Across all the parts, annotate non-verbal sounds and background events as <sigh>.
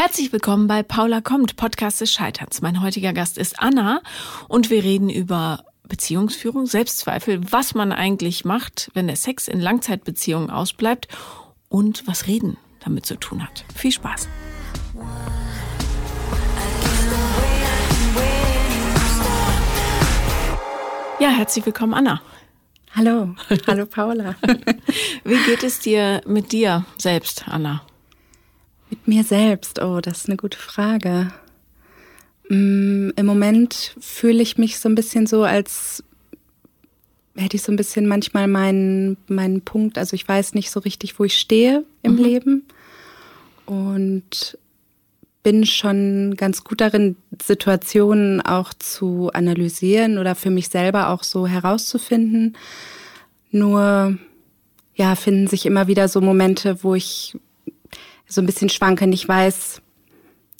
Herzlich willkommen bei Paula kommt, Podcast des Scheiterns. Mein heutiger Gast ist Anna und wir reden über Beziehungsführung, Selbstzweifel, was man eigentlich macht, wenn der Sex in Langzeitbeziehungen ausbleibt und was Reden damit zu tun hat. Viel Spaß. Ja, herzlich willkommen, Anna. Hallo, hallo Paula. <laughs> Wie geht es dir mit dir selbst, Anna? Mit mir selbst, oh, das ist eine gute Frage. Mm, Im Moment fühle ich mich so ein bisschen so, als hätte ich so ein bisschen manchmal meinen, meinen Punkt, also ich weiß nicht so richtig, wo ich stehe im mhm. Leben. Und bin schon ganz gut darin, Situationen auch zu analysieren oder für mich selber auch so herauszufinden. Nur, ja, finden sich immer wieder so Momente, wo ich so ein bisschen schwanke, nicht weiß,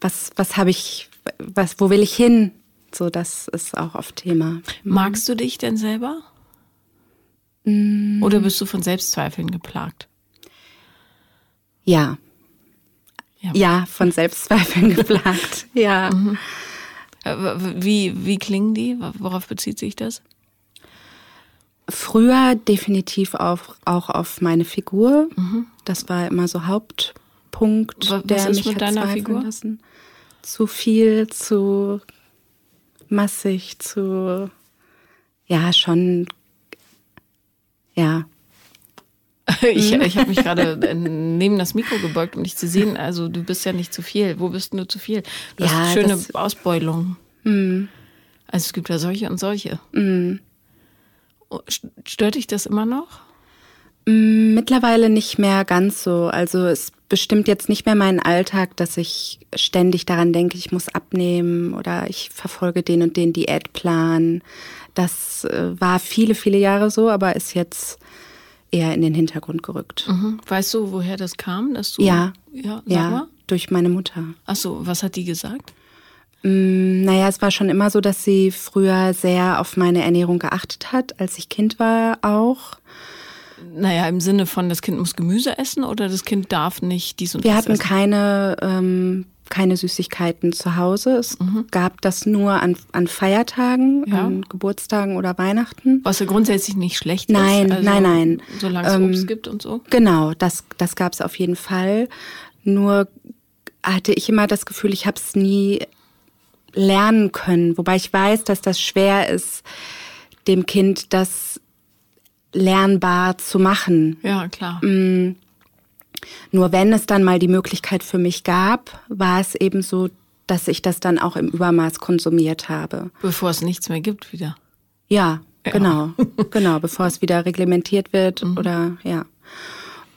was, was habe ich, was, wo will ich hin? So, das ist auch oft Thema. Magst du dich denn selber? Mm. Oder bist du von Selbstzweifeln geplagt? Ja. Ja, ja von Selbstzweifeln <laughs> geplagt. ja. Mhm. Äh, wie, wie klingen die? Worauf bezieht sich das? Früher definitiv auf, auch auf meine Figur. Mhm. Das war immer so Haupt, Punkt, Was der mich mit deiner Figur? lassen. Zu viel, zu massig, zu ja schon ja. <laughs> Ich, ich habe mich gerade neben das Mikro gebeugt, um dich zu sehen. Also du bist ja nicht zu viel. Wo bist du zu viel? Du ja, hast schöne das, Ausbeulung. Mm. Also es gibt ja solche und solche. Mm. Stört dich das immer noch? Mm, mittlerweile nicht mehr ganz so. Also es bestimmt jetzt nicht mehr meinen Alltag, dass ich ständig daran denke, ich muss abnehmen oder ich verfolge den und den Diätplan. Das äh, war viele, viele Jahre so, aber ist jetzt eher in den Hintergrund gerückt. Mhm. Weißt du, woher das kam, dass du? Ja, ja, ja durch meine Mutter. Ach so, was hat die gesagt? Mm, naja, es war schon immer so, dass sie früher sehr auf meine Ernährung geachtet hat, als ich Kind war auch. Naja, im Sinne von, das Kind muss Gemüse essen oder das Kind darf nicht dies und Wir das hatten essen? keine, ähm, keine Süßigkeiten zu Hause. Es mhm. gab das nur an, an Feiertagen, ja. an Geburtstagen oder Weihnachten. Was ja grundsätzlich nicht schlecht nein, ist. Also, nein, nein, Solange es ähm, Obst gibt und so. Genau, das, das gab es auf jeden Fall. Nur hatte ich immer das Gefühl, ich habe es nie lernen können. Wobei ich weiß, dass das schwer ist, dem Kind das lernbar zu machen. Ja, klar. Mm. Nur wenn es dann mal die Möglichkeit für mich gab, war es eben so, dass ich das dann auch im Übermaß konsumiert habe. Bevor es nichts mehr gibt wieder. Ja, ja. genau. <laughs> genau, bevor es wieder reglementiert wird mhm. oder ja.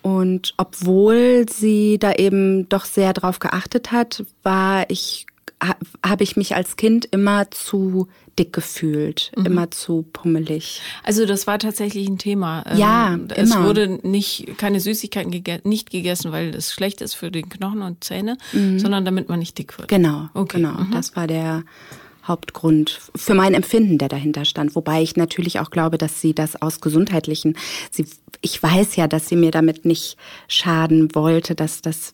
Und obwohl sie da eben doch sehr drauf geachtet hat, war ich habe ich mich als Kind immer zu dick gefühlt, mhm. immer zu pummelig. Also das war tatsächlich ein Thema. Ja, ähm, es immer. wurde nicht keine Süßigkeiten gege nicht gegessen, weil es schlecht ist für den Knochen und Zähne, mhm. sondern damit man nicht dick wird. Genau, okay. genau. Mhm. Das war der Hauptgrund für mein Empfinden, der dahinter stand. Wobei ich natürlich auch glaube, dass sie das aus gesundheitlichen, sie, ich weiß ja, dass sie mir damit nicht schaden wollte, dass das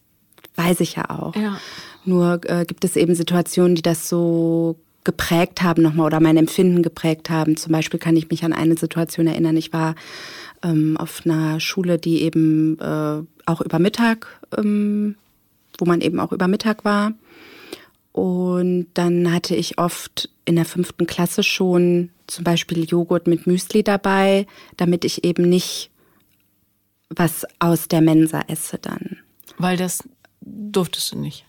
weiß ich ja auch. Ja. Nur äh, gibt es eben Situationen, die das so geprägt haben nochmal oder mein Empfinden geprägt haben. Zum Beispiel kann ich mich an eine Situation erinnern. Ich war ähm, auf einer Schule, die eben äh, auch über Mittag, ähm, wo man eben auch über Mittag war. Und dann hatte ich oft in der fünften Klasse schon zum Beispiel Joghurt mit Müsli dabei, damit ich eben nicht was aus der Mensa esse dann. Weil das durftest du nicht.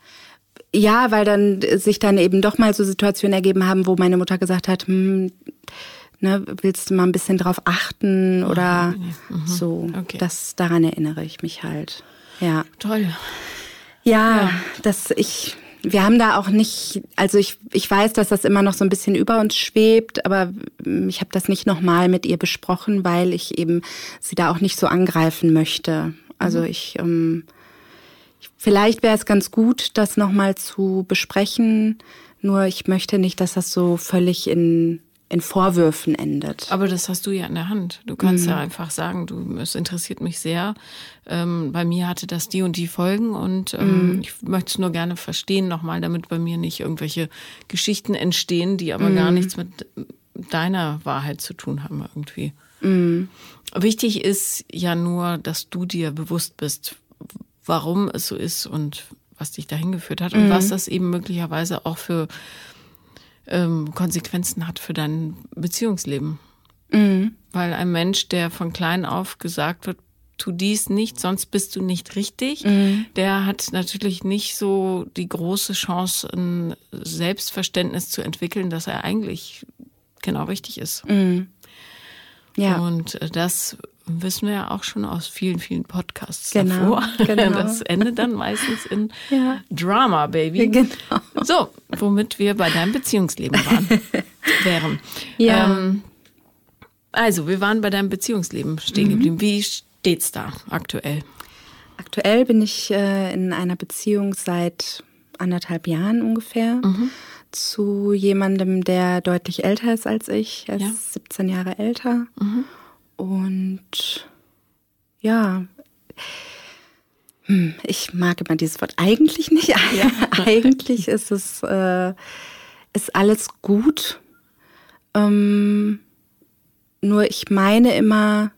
Ja, weil dann sich dann eben doch mal so Situationen ergeben haben, wo meine Mutter gesagt hat, hm, ne, willst du mal ein bisschen drauf achten oder mhm. so. Okay. Das daran erinnere ich mich halt. Ja. Toll. Ja, ja, dass ich wir haben da auch nicht, also ich, ich weiß, dass das immer noch so ein bisschen über uns schwebt, aber ich habe das nicht nochmal mit ihr besprochen, weil ich eben sie da auch nicht so angreifen möchte. Also mhm. ich ähm, Vielleicht wäre es ganz gut, das nochmal zu besprechen. Nur ich möchte nicht, dass das so völlig in in Vorwürfen endet. Aber das hast du ja in der Hand. Du kannst mhm. ja einfach sagen, du, es interessiert mich sehr. Ähm, bei mir hatte das die und die Folgen und ähm, mhm. ich möchte es nur gerne verstehen nochmal, damit bei mir nicht irgendwelche Geschichten entstehen, die aber mhm. gar nichts mit deiner Wahrheit zu tun haben irgendwie. Mhm. Wichtig ist ja nur, dass du dir bewusst bist, warum es so ist und was dich dahin geführt hat und mhm. was das eben möglicherweise auch für ähm, Konsequenzen hat für dein Beziehungsleben. Mhm. Weil ein Mensch, der von klein auf gesagt wird, tu dies nicht, sonst bist du nicht richtig, mhm. der hat natürlich nicht so die große Chance, ein Selbstverständnis zu entwickeln, dass er eigentlich genau richtig ist. Mhm. Ja. Und äh, das wissen wir ja auch schon aus vielen, vielen Podcasts genau, davor. <laughs> Genau. Das endet dann meistens in <laughs> ja. Drama, Baby. <laughs> Genau. So, womit wir bei deinem Beziehungsleben waren, wären. Ja. Ähm, also, wir waren bei deinem Beziehungsleben stehen mhm. geblieben. Wie steht's da aktuell? Aktuell bin ich äh, in einer Beziehung seit anderthalb Jahren ungefähr. Mhm. Zu jemandem, der deutlich älter ist als ich. Er ist ja. 17 Jahre älter. Mhm. Und ja, hm, ich mag immer dieses Wort eigentlich nicht. Ja. <laughs> eigentlich ist es äh, ist alles gut. Ähm, nur ich meine immer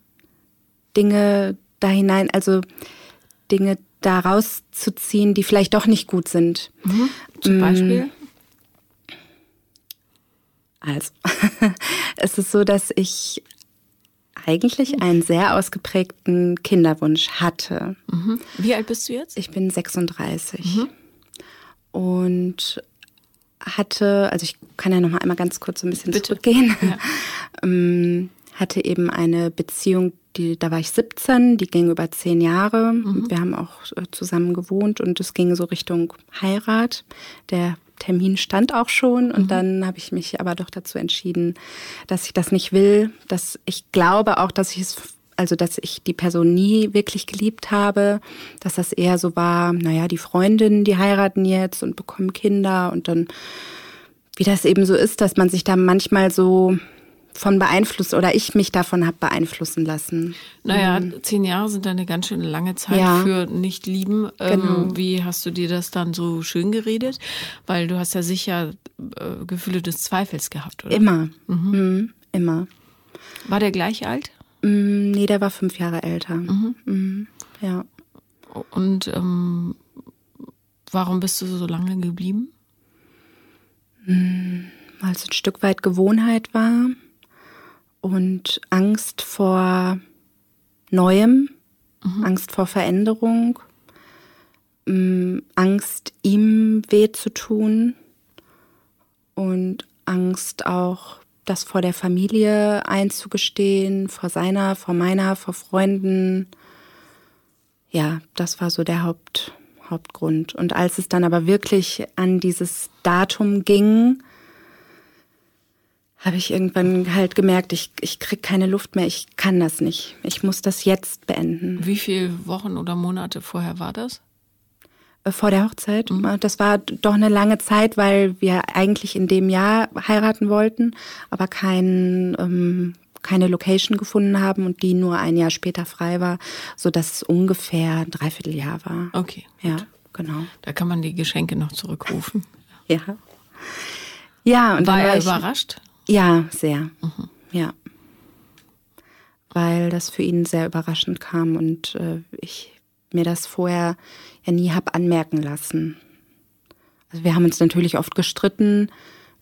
Dinge da hinein, also Dinge daraus zu ziehen, die vielleicht doch nicht gut sind. Mhm. Zum mm. Beispiel? Also, <laughs> es ist so, dass ich eigentlich einen sehr ausgeprägten Kinderwunsch hatte. Mhm. Wie alt bist du jetzt? Ich bin 36. Mhm. Und hatte, also ich kann ja noch mal einmal ganz kurz so ein bisschen Bitte. zurückgehen. Ja. <laughs> ähm, hatte eben eine Beziehung, die, da war ich 17, die ging über zehn Jahre. Mhm. Wir haben auch äh, zusammen gewohnt und es ging so Richtung Heirat. Der Termin stand auch schon und mhm. dann habe ich mich aber doch dazu entschieden, dass ich das nicht will, dass ich glaube auch, dass ich es also dass ich die Person nie wirklich geliebt habe, dass das eher so war, naja, die Freundinnen, die heiraten jetzt und bekommen Kinder und dann, wie das eben so ist, dass man sich da manchmal so von beeinflusst oder ich mich davon habe beeinflussen lassen. Naja, mhm. zehn Jahre sind eine ganz schön lange Zeit ja. für nicht lieben. Ähm, genau. wie hast du dir das dann so schön geredet? Weil du hast ja sicher äh, Gefühle des Zweifels gehabt, oder? Immer. Mhm. Mhm. Immer. War der gleich alt? Mm, nee, der war fünf Jahre älter. Mhm. Mhm. Ja. Und ähm, warum bist du so lange geblieben? Mm, weil es ein Stück weit Gewohnheit war und Angst vor Neuem, mhm. Angst vor Veränderung, ähm, Angst, ihm weh zu tun und Angst auch, das vor der Familie einzugestehen, vor seiner, vor meiner, vor Freunden. Ja, das war so der Haupt, Hauptgrund. Und als es dann aber wirklich an dieses Datum ging, habe ich irgendwann halt gemerkt, ich, ich krieg keine Luft mehr, ich kann das nicht. Ich muss das jetzt beenden. Wie viele Wochen oder Monate vorher war das? Äh, vor der Hochzeit. Mhm. Das war doch eine lange Zeit, weil wir eigentlich in dem Jahr heiraten wollten, aber kein, ähm, keine Location gefunden haben und die nur ein Jahr später frei war, so dass es ungefähr ein Dreivierteljahr war. Okay. Ja, genau. Da kann man die Geschenke noch zurückrufen. ja. Ja, und war er war überrascht? Ja, sehr. Mhm. Ja. Weil das für ihn sehr überraschend kam und äh, ich mir das vorher ja nie habe anmerken lassen. Also wir haben uns natürlich oft gestritten,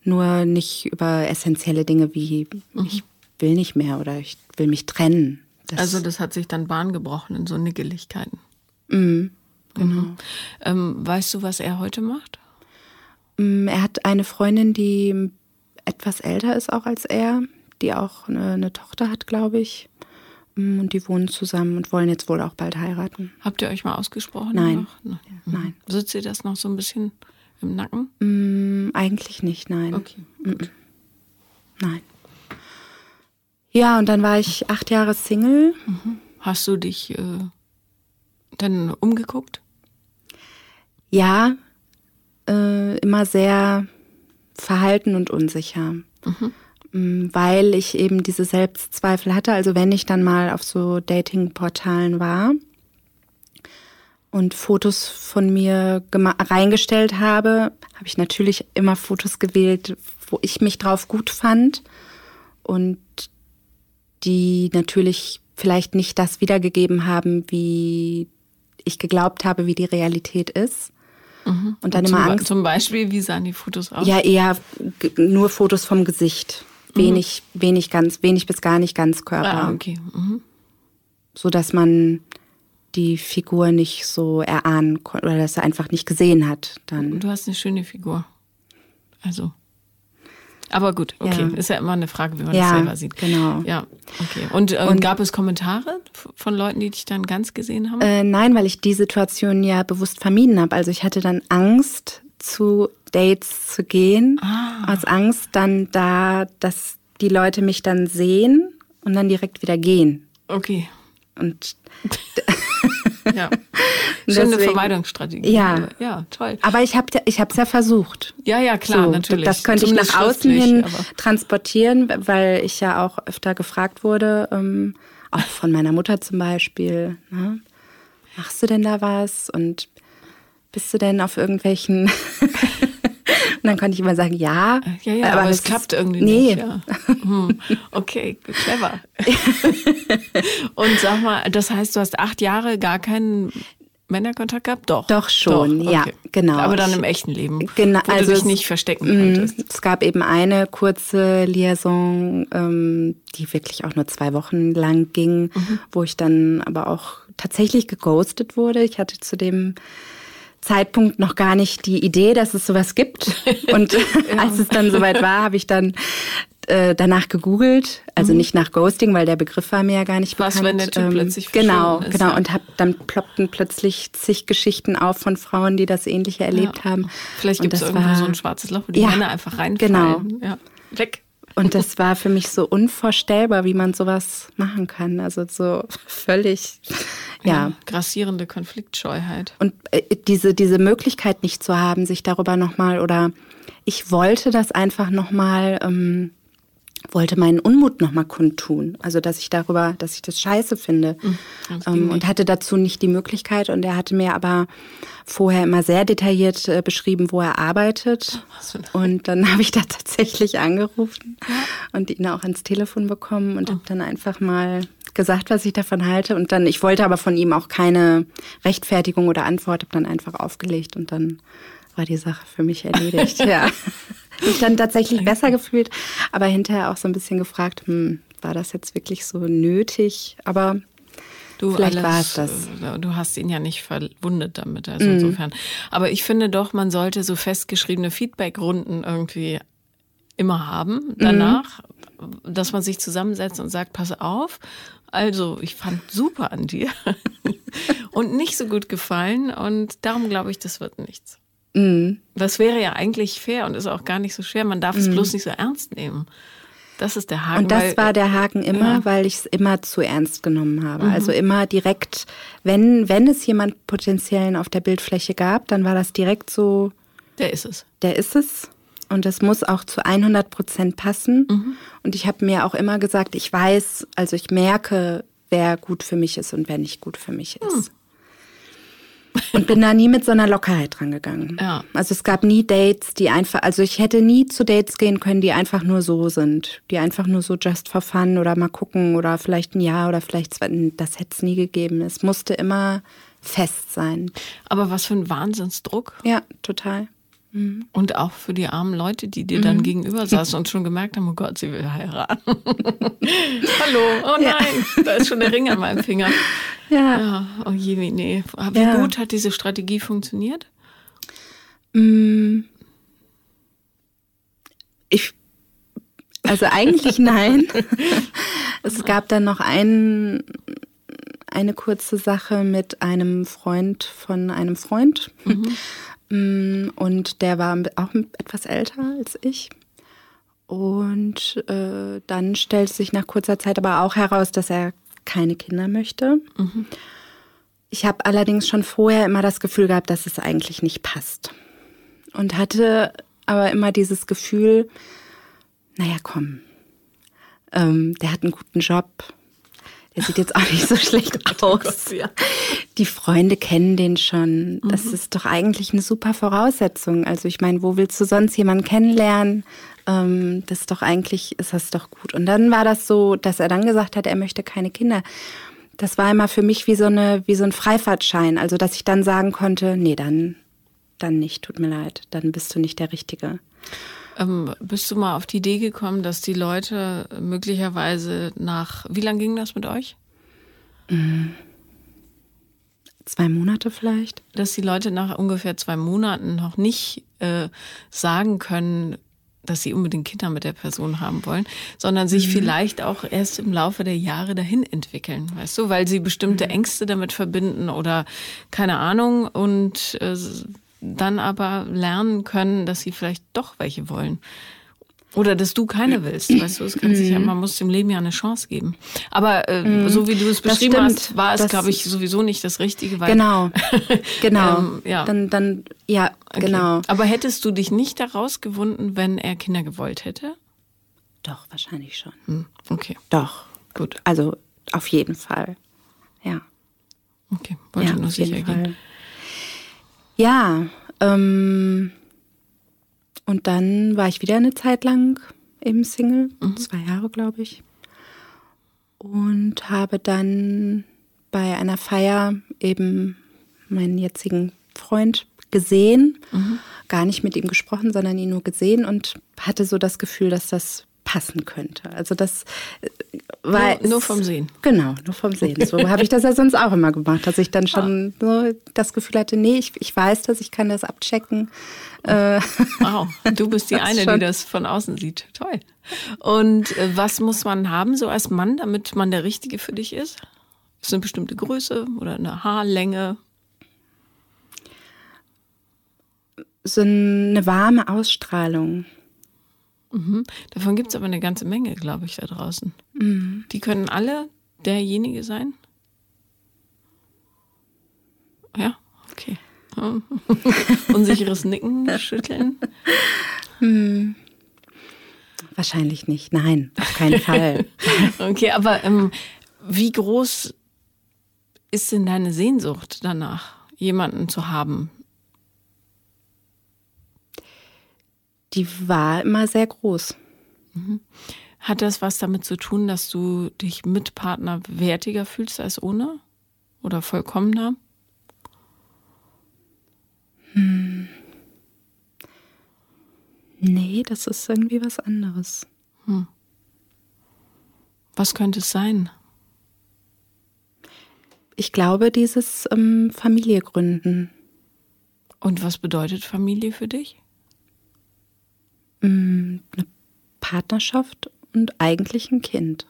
nur nicht über essentielle Dinge wie mhm. ich will nicht mehr oder ich will mich trennen. Das also das hat sich dann Bahn gebrochen in so Nickeligkeiten. Mhm, genau. Mhm. Ähm, weißt du, was er heute macht? Mm, er hat eine Freundin, die etwas älter ist auch als er, die auch eine, eine Tochter hat, glaube ich. Mm, und die wohnen zusammen und wollen jetzt wohl auch bald heiraten. Habt ihr euch mal ausgesprochen? Nein. Nein. Mhm. nein. Sitzt ihr das noch so ein bisschen im Nacken? Mm, eigentlich nicht, nein. Okay. Mm nein. Ja, und dann war ich acht Jahre Single. Mhm. Hast du dich äh, dann umgeguckt? Ja, äh, immer sehr verhalten und unsicher. Mhm. mm, weil ich eben diese Selbstzweifel hatte. Also wenn ich dann mal auf so Dating-Portalen war und Fotos von mir reingestellt habe, habe ich natürlich immer Fotos gewählt, wo ich mich drauf gut fand und die natürlich vielleicht nicht das wiedergegeben haben, wie ich geglaubt habe, wie die Realität ist. Mhm. Und dann und immer zum, Angst. Zum Beispiel, wie sahen die Fotos aus? Ja, eher nur Fotos vom Gesicht. Wenig, mhm. wenig ganz, wenig bis gar nicht ganz Körper. Ah, okay. Mhm. So dass man die Figur nicht so erahnen konnte oder dass er einfach nicht gesehen hat. Dann. Du hast eine schöne Figur. Also. Aber gut, okay. Ja. Ist ja immer eine Frage, wie man ja, das selber sieht. Genau. Ja, okay. Und, äh, und, gab es Kommentare von Leuten, die dich dann ganz gesehen haben? Äh, nein, weil ich die Situation ja bewusst vermieden habe. Also ich hatte dann Angst, zu Dates zu gehen. Ah. Aus Angst dann da, dass die Leute mich dann sehen und dann direkt wieder gehen. Okay. Und <laughs> ja. <laughs> Schöne Deswegen, Vermeidungsstrategie. Ja. Ja, toll. Aber ich habe ich es ja versucht. Ja, ja, klar, so, natürlich. Das könnte ich nach außen hin transportieren, weil ich ja auch öfter gefragt wurde, ähm, auch von meiner Mutter zum Beispiel. Ne? Machst du denn da was? Und bist du denn auf irgendwelchen Und dann konnte ich immer sagen, ja. Ja, ja, aber, aber es klappt irgendwie nee. nicht. Ja. Hm. Okay, clever. <laughs> Und sag mal, das heißt, du hast acht Jahre gar keinen Männerkontakt gehabt? Doch. Doch schon, Doch, okay. ja, genau. Aber dann im echten Leben. Genau, wo also du dich nicht verstecken mm, konntest. Es gab eben eine kurze Liaison, ähm, die wirklich auch nur zwei Wochen lang ging, mhm. wo ich dann aber auch tatsächlich geghostet wurde. Ich hatte zu dem Zeitpunkt noch gar nicht die Idee, dass es sowas gibt. <laughs> Und ja. als es dann soweit war, habe ich dann äh, danach gegoogelt, also mhm. nicht nach Ghosting, weil der Begriff war mir ja gar nicht Was, bekannt. wenn der Typ ähm, plötzlich Genau, ist, genau. Ja. Und hab, dann ploppten plötzlich zig Geschichten auf von Frauen, die das Ähnliche erlebt ja. haben. Vielleicht gibt es irgendwo war, so ein schwarzes Loch, wo die Männer einfach reinfallen. Genau. Ja. Weg. Und das <laughs> war für mich so unvorstellbar, wie man sowas machen kann. Also so völlig, ja. ja grassierende Konfliktscheuheit. Und äh, diese, diese Möglichkeit nicht zu haben, sich darüber nochmal oder ich wollte das einfach nochmal ähm, wollte meinen Unmut nochmal kundtun. Also, dass ich darüber, dass ich das scheiße finde. Mhm, ähm, und hatte dazu nicht die Möglichkeit. Und er hatte mir aber vorher immer sehr detailliert äh, beschrieben, wo er arbeitet. Und dann <laughs> habe ich da tatsächlich angerufen und ihn auch ans Telefon bekommen und oh. habe dann einfach mal gesagt, was ich davon halte. Und dann, ich wollte aber von ihm auch keine Rechtfertigung oder Antwort, habe dann einfach aufgelegt und dann war die Sache für mich erledigt. <laughs> ja mich dann tatsächlich besser gefühlt, aber hinterher auch so ein bisschen gefragt, hm, war das jetzt wirklich so nötig? Aber Du Vielleicht war es das. Äh, du hast ihn ja nicht verwundet damit, also mm. insofern. Aber ich finde doch, man sollte so festgeschriebene Feedbackrunden irgendwie immer haben danach, mm. dass man sich zusammensetzt und sagt, pass auf, also ich fand super an dir <laughs> und nicht so gut gefallen und darum glaube ich, das wird nichts. Mhm. Das wäre ja eigentlich fair und ist auch gar nicht so schwer. Man darf es mhm. bloß nicht so ernst nehmen. Das ist der Haken. Und das weil, war der Haken immer, ja. weil ich es immer zu ernst genommen habe. Mhm. Also immer direkt, wenn, wenn es jemand potenziellen auf der Bildfläche gab, dann war das direkt so. Der ist es. Der ist es. Und es muss auch zu 100 Prozent passen. Mhm. Und ich habe mir auch immer gesagt, ich weiß, also ich merke, wer gut für mich ist und wer nicht gut für mich ist. Mhm. <laughs> Und bin da nie mit so einer Lockerheit rangegangen. Ja. Also es gab nie Dates, die einfach, also ich hätte nie zu Dates gehen können, die einfach nur so sind. Die einfach nur so just for fun oder mal gucken oder vielleicht ein Jahr oder vielleicht zwei. Das hätte es nie gegeben. Es musste immer fest sein. Aber was für ein Wahnsinnsdruck. Ja, total. Mhm. Und auch für die armen Leute, die dir dann mhm. gegenüber saßen und schon gemerkt haben, oh Gott, sie will heiraten. <laughs> Hallo, oh nein, ja. da ist schon der Ring an meinem Finger. Ja. ja oh je, nee. Wie ja. gut hat diese Strategie funktioniert? Mm. Ich, also eigentlich <laughs> nein. es gab dann noch ein, eine kurze Sache mit einem Freund von einem Freund. Mhm. Mm, und der war auch etwas älter als ich. Und äh, dann stellt sich nach kurzer Zeit aber auch heraus, dass er keine Kinder möchte. Mhm. Ich habe allerdings schon vorher immer das Gefühl gehabt, dass es eigentlich nicht passt. Und hatte aber immer dieses Gefühl, naja, komm, Ähm, der hat einen guten Job. Der sieht jetzt auch nicht so schlecht <laughs> oh aus. Gott, ja. Die Freunde kennen den schon. Das mhm. ist doch eigentlich eine super Voraussetzung. Also ich meine, wo willst du sonst jemanden kennenlernen? Ähm, das ist doch eigentlich, ist das doch gut. Und dann war das so, dass er dann gesagt hat, er möchte keine Kinder. Das war immer für mich wie so eine, wie so ein Freifahrtschein. Also dass ich dann sagen konnte, nee, dann, dann nicht, tut mir leid, dann bist du nicht der Richtige. Ähm, bist du mal auf die Idee gekommen, dass die Leute möglicherweise nach, wie lange ging das mit euch? Mhm. Zwei Monate vielleicht. Dass die Leute nach ungefähr zwei Monaten noch nicht äh, sagen können, dass sie unbedingt Kinder mit der Person haben wollen, sondern sich mhm. vielleicht auch erst im Laufe der Jahre dahin entwickeln, weißt du, weil sie bestimmte mhm. Ängste damit verbinden oder keine Ahnung und äh, dann aber lernen können, dass sie vielleicht doch welche wollen. Oder dass du keine willst, weißt du, es kann sich ja, mhm. man muss dem Leben ja eine Chance geben. Aber äh, mhm. so wie du es beschrieben hast, war es, glaube ich, sowieso nicht das Richtige. Weil, genau, <laughs> genau. ähm, ja. Dann, dann, ja, okay. genau. Aber hättest du dich nicht daraus gewunden, wenn er Kinder gewollt hätte? Doch, wahrscheinlich schon. Hm, okay. Doch. Gut. Also auf jeden Fall. Ja. Okay, wollte ja, nur sicher gehen. Ja, ähm, und dann war ich wieder eine Zeit lang eben Single, mhm. zwei Jahre, glaube ich. Und habe dann bei einer Feier eben meinen jetzigen Freund gesehen, mhm. gar nicht mit ihm gesprochen, sondern ihn nur gesehen und hatte so das Gefühl, dass das passen könnte. Also das äh, war nur, nur vom Sehen. Genau, nur vom Sehen. So <laughs> habe ich das ja sonst auch immer gemacht, dass ich dann schon ah. so das Gefühl hatte, nee, ich, ich weiß das, ich kann das abchecken. Äh, <laughs> wow, du bist die <laughs> eine, die das von außen sieht. Toll. Und äh, was muss man haben so als Mann, damit man der Richtige für dich ist? Ist eine bestimmte Größe oder eine Haarlänge? So eine warme Ausstrahlung. Mhm. Davon gibt es aber eine ganze Menge, glaube ich, da draußen. Mhm. Die können alle derjenige sein? Ja, okay. <laughs> Unsicheres Nicken, schütteln. Hm. Wahrscheinlich nicht. Nein, auf keinen Fall. <laughs> okay, aber ähm, wie groß ist denn deine Sehnsucht danach, jemanden zu haben, die war immer sehr groß. Mhm. Hat das was damit zu tun, dass du dich mit Partner wertiger fühlst als ohne? Oder vollkommener? Hm. Nee, das ist irgendwie was anderes. Hm. Was könnte es sein? Ich glaube, dieses ähm, Familie gründen. Und was bedeutet Familie für dich? Mm, eine Partnerschaft und eigentlich ein Kind.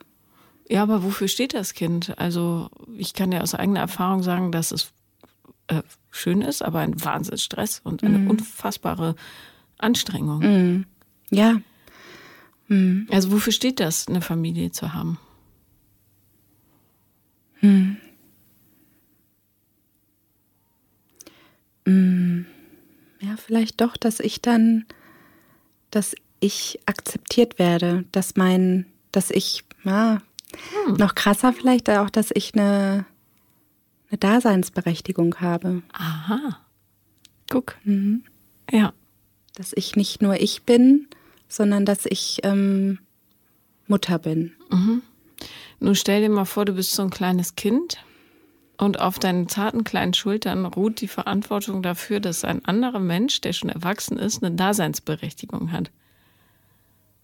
Ja, aber wofür steht das Kind? Also ich kann ja aus eigener Erfahrung sagen, dass es äh, schön ist, aber ein Wahnsinnsstress und eine mm. unfassbare Anstrengung. Mm. Ja. Mm. Also wofür steht das, eine Familie zu haben? Mm. Ja, vielleicht doch, dass ich dann dass ich akzeptiert werde, dass mein, dass ich, ja, hm. noch krasser vielleicht auch, dass ich eine, eine Daseinsberechtigung habe. Aha. Guck. Mhm. Ja. Dass ich nicht nur ich bin, sondern dass ich ähm, Mutter bin. Mhm. Nun stell dir mal vor, du bist so ein kleines Kind und auf deinen zarten kleinen Schultern ruht die Verantwortung dafür, dass ein anderer Mensch, der schon erwachsen ist, eine Daseinsberechtigung hat.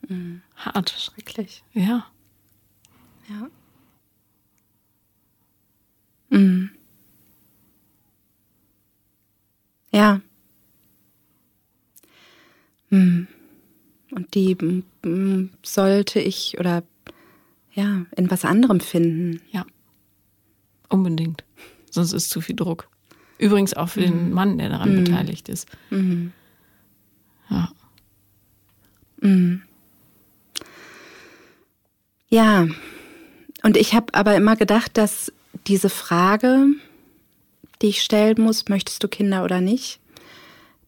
Mhm. Hart. Schrecklich. Ja. Ja. Mhm. Ja. Mhm. Und die sollte ich oder ja, in was anderem finden. Ja. Unbedingt. Sonst ist zu viel Druck. Übrigens auch für mhm. den Mann, der daran mhm. beteiligt ist. Mhm. Ja. Mhm. Ja. Und ich habe aber immer gedacht, dass diese Frage, die ich stellen muss, möchtest du Kinder oder nicht,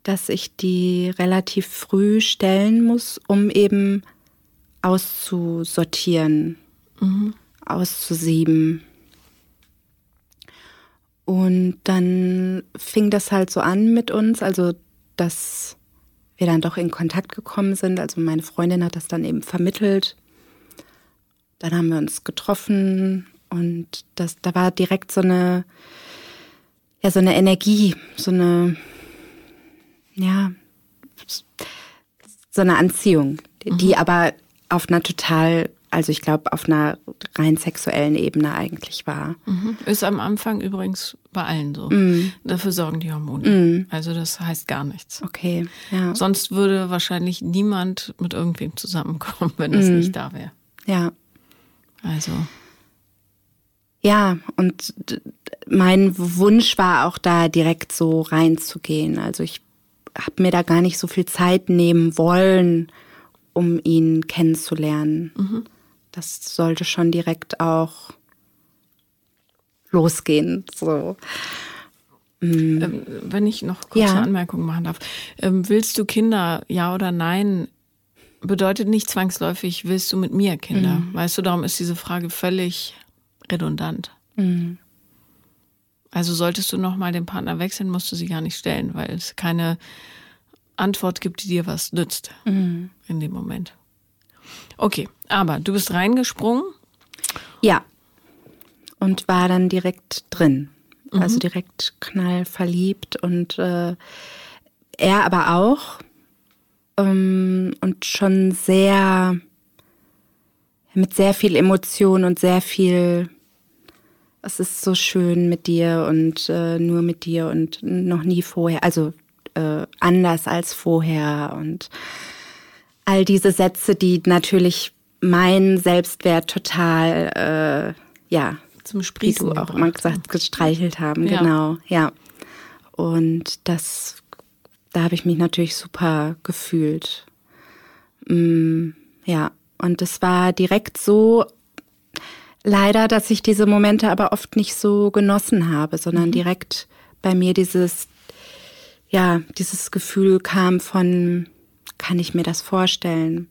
dass ich die relativ früh stellen muss, um eben auszusortieren, mhm. auszusieben. Und dann fing das halt so an mit uns, also dass wir dann doch in Kontakt gekommen sind. Also meine Freundin hat das dann eben vermittelt. Dann haben wir uns getroffen und das, da war direkt so eine, ja, so eine Energie, so eine, ja, so eine Anziehung, mhm. die aber auf einer total also ich glaube, auf einer rein sexuellen Ebene eigentlich war. Mhm. Ist am Anfang übrigens bei allen so. Mhm. Dafür sorgen die Hormone. Mhm. Also das heißt gar nichts. Okay. Ja. Sonst würde wahrscheinlich niemand mit irgendwem zusammenkommen, wenn das mhm. nicht da wäre. Ja. Also. Ja, und mein Wunsch war auch da direkt so reinzugehen. Also ich habe mir da gar nicht so viel Zeit nehmen wollen, um ihn kennenzulernen. Mhm das sollte schon direkt auch losgehen. So. Ähm, wenn ich noch kurze ja. Anmerkungen machen darf. Ähm, willst du Kinder, ja oder nein? Bedeutet nicht zwangsläufig, willst du mit mir Kinder? Mhm. Weißt du, darum ist diese Frage völlig redundant. Mhm. Also solltest du nochmal den Partner wechseln, musst du sie gar nicht stellen, weil es keine Antwort gibt, die dir was nützt mhm. in dem Moment. Okay, aber du bist reingesprungen? Ja. Und war dann direkt drin. Mhm. Also direkt knallverliebt und äh, er aber auch. Ähm, und schon sehr, mit sehr viel Emotion und sehr viel, es ist so schön mit dir und äh, nur mit dir und noch nie vorher, also äh, anders als vorher und all diese Sätze, die natürlich meinen Selbstwert total, äh, ja, zum Sprießen wie du auch immer gesagt, gestreichelt haben, ja. genau, ja. Und das, da habe ich mich natürlich super gefühlt. Mm, ja, und es war direkt so, leider, dass ich diese Momente aber oft nicht so genossen habe, sondern mhm. direkt bei mir dieses, ja, dieses Gefühl kam von, kann ich mir das vorstellen?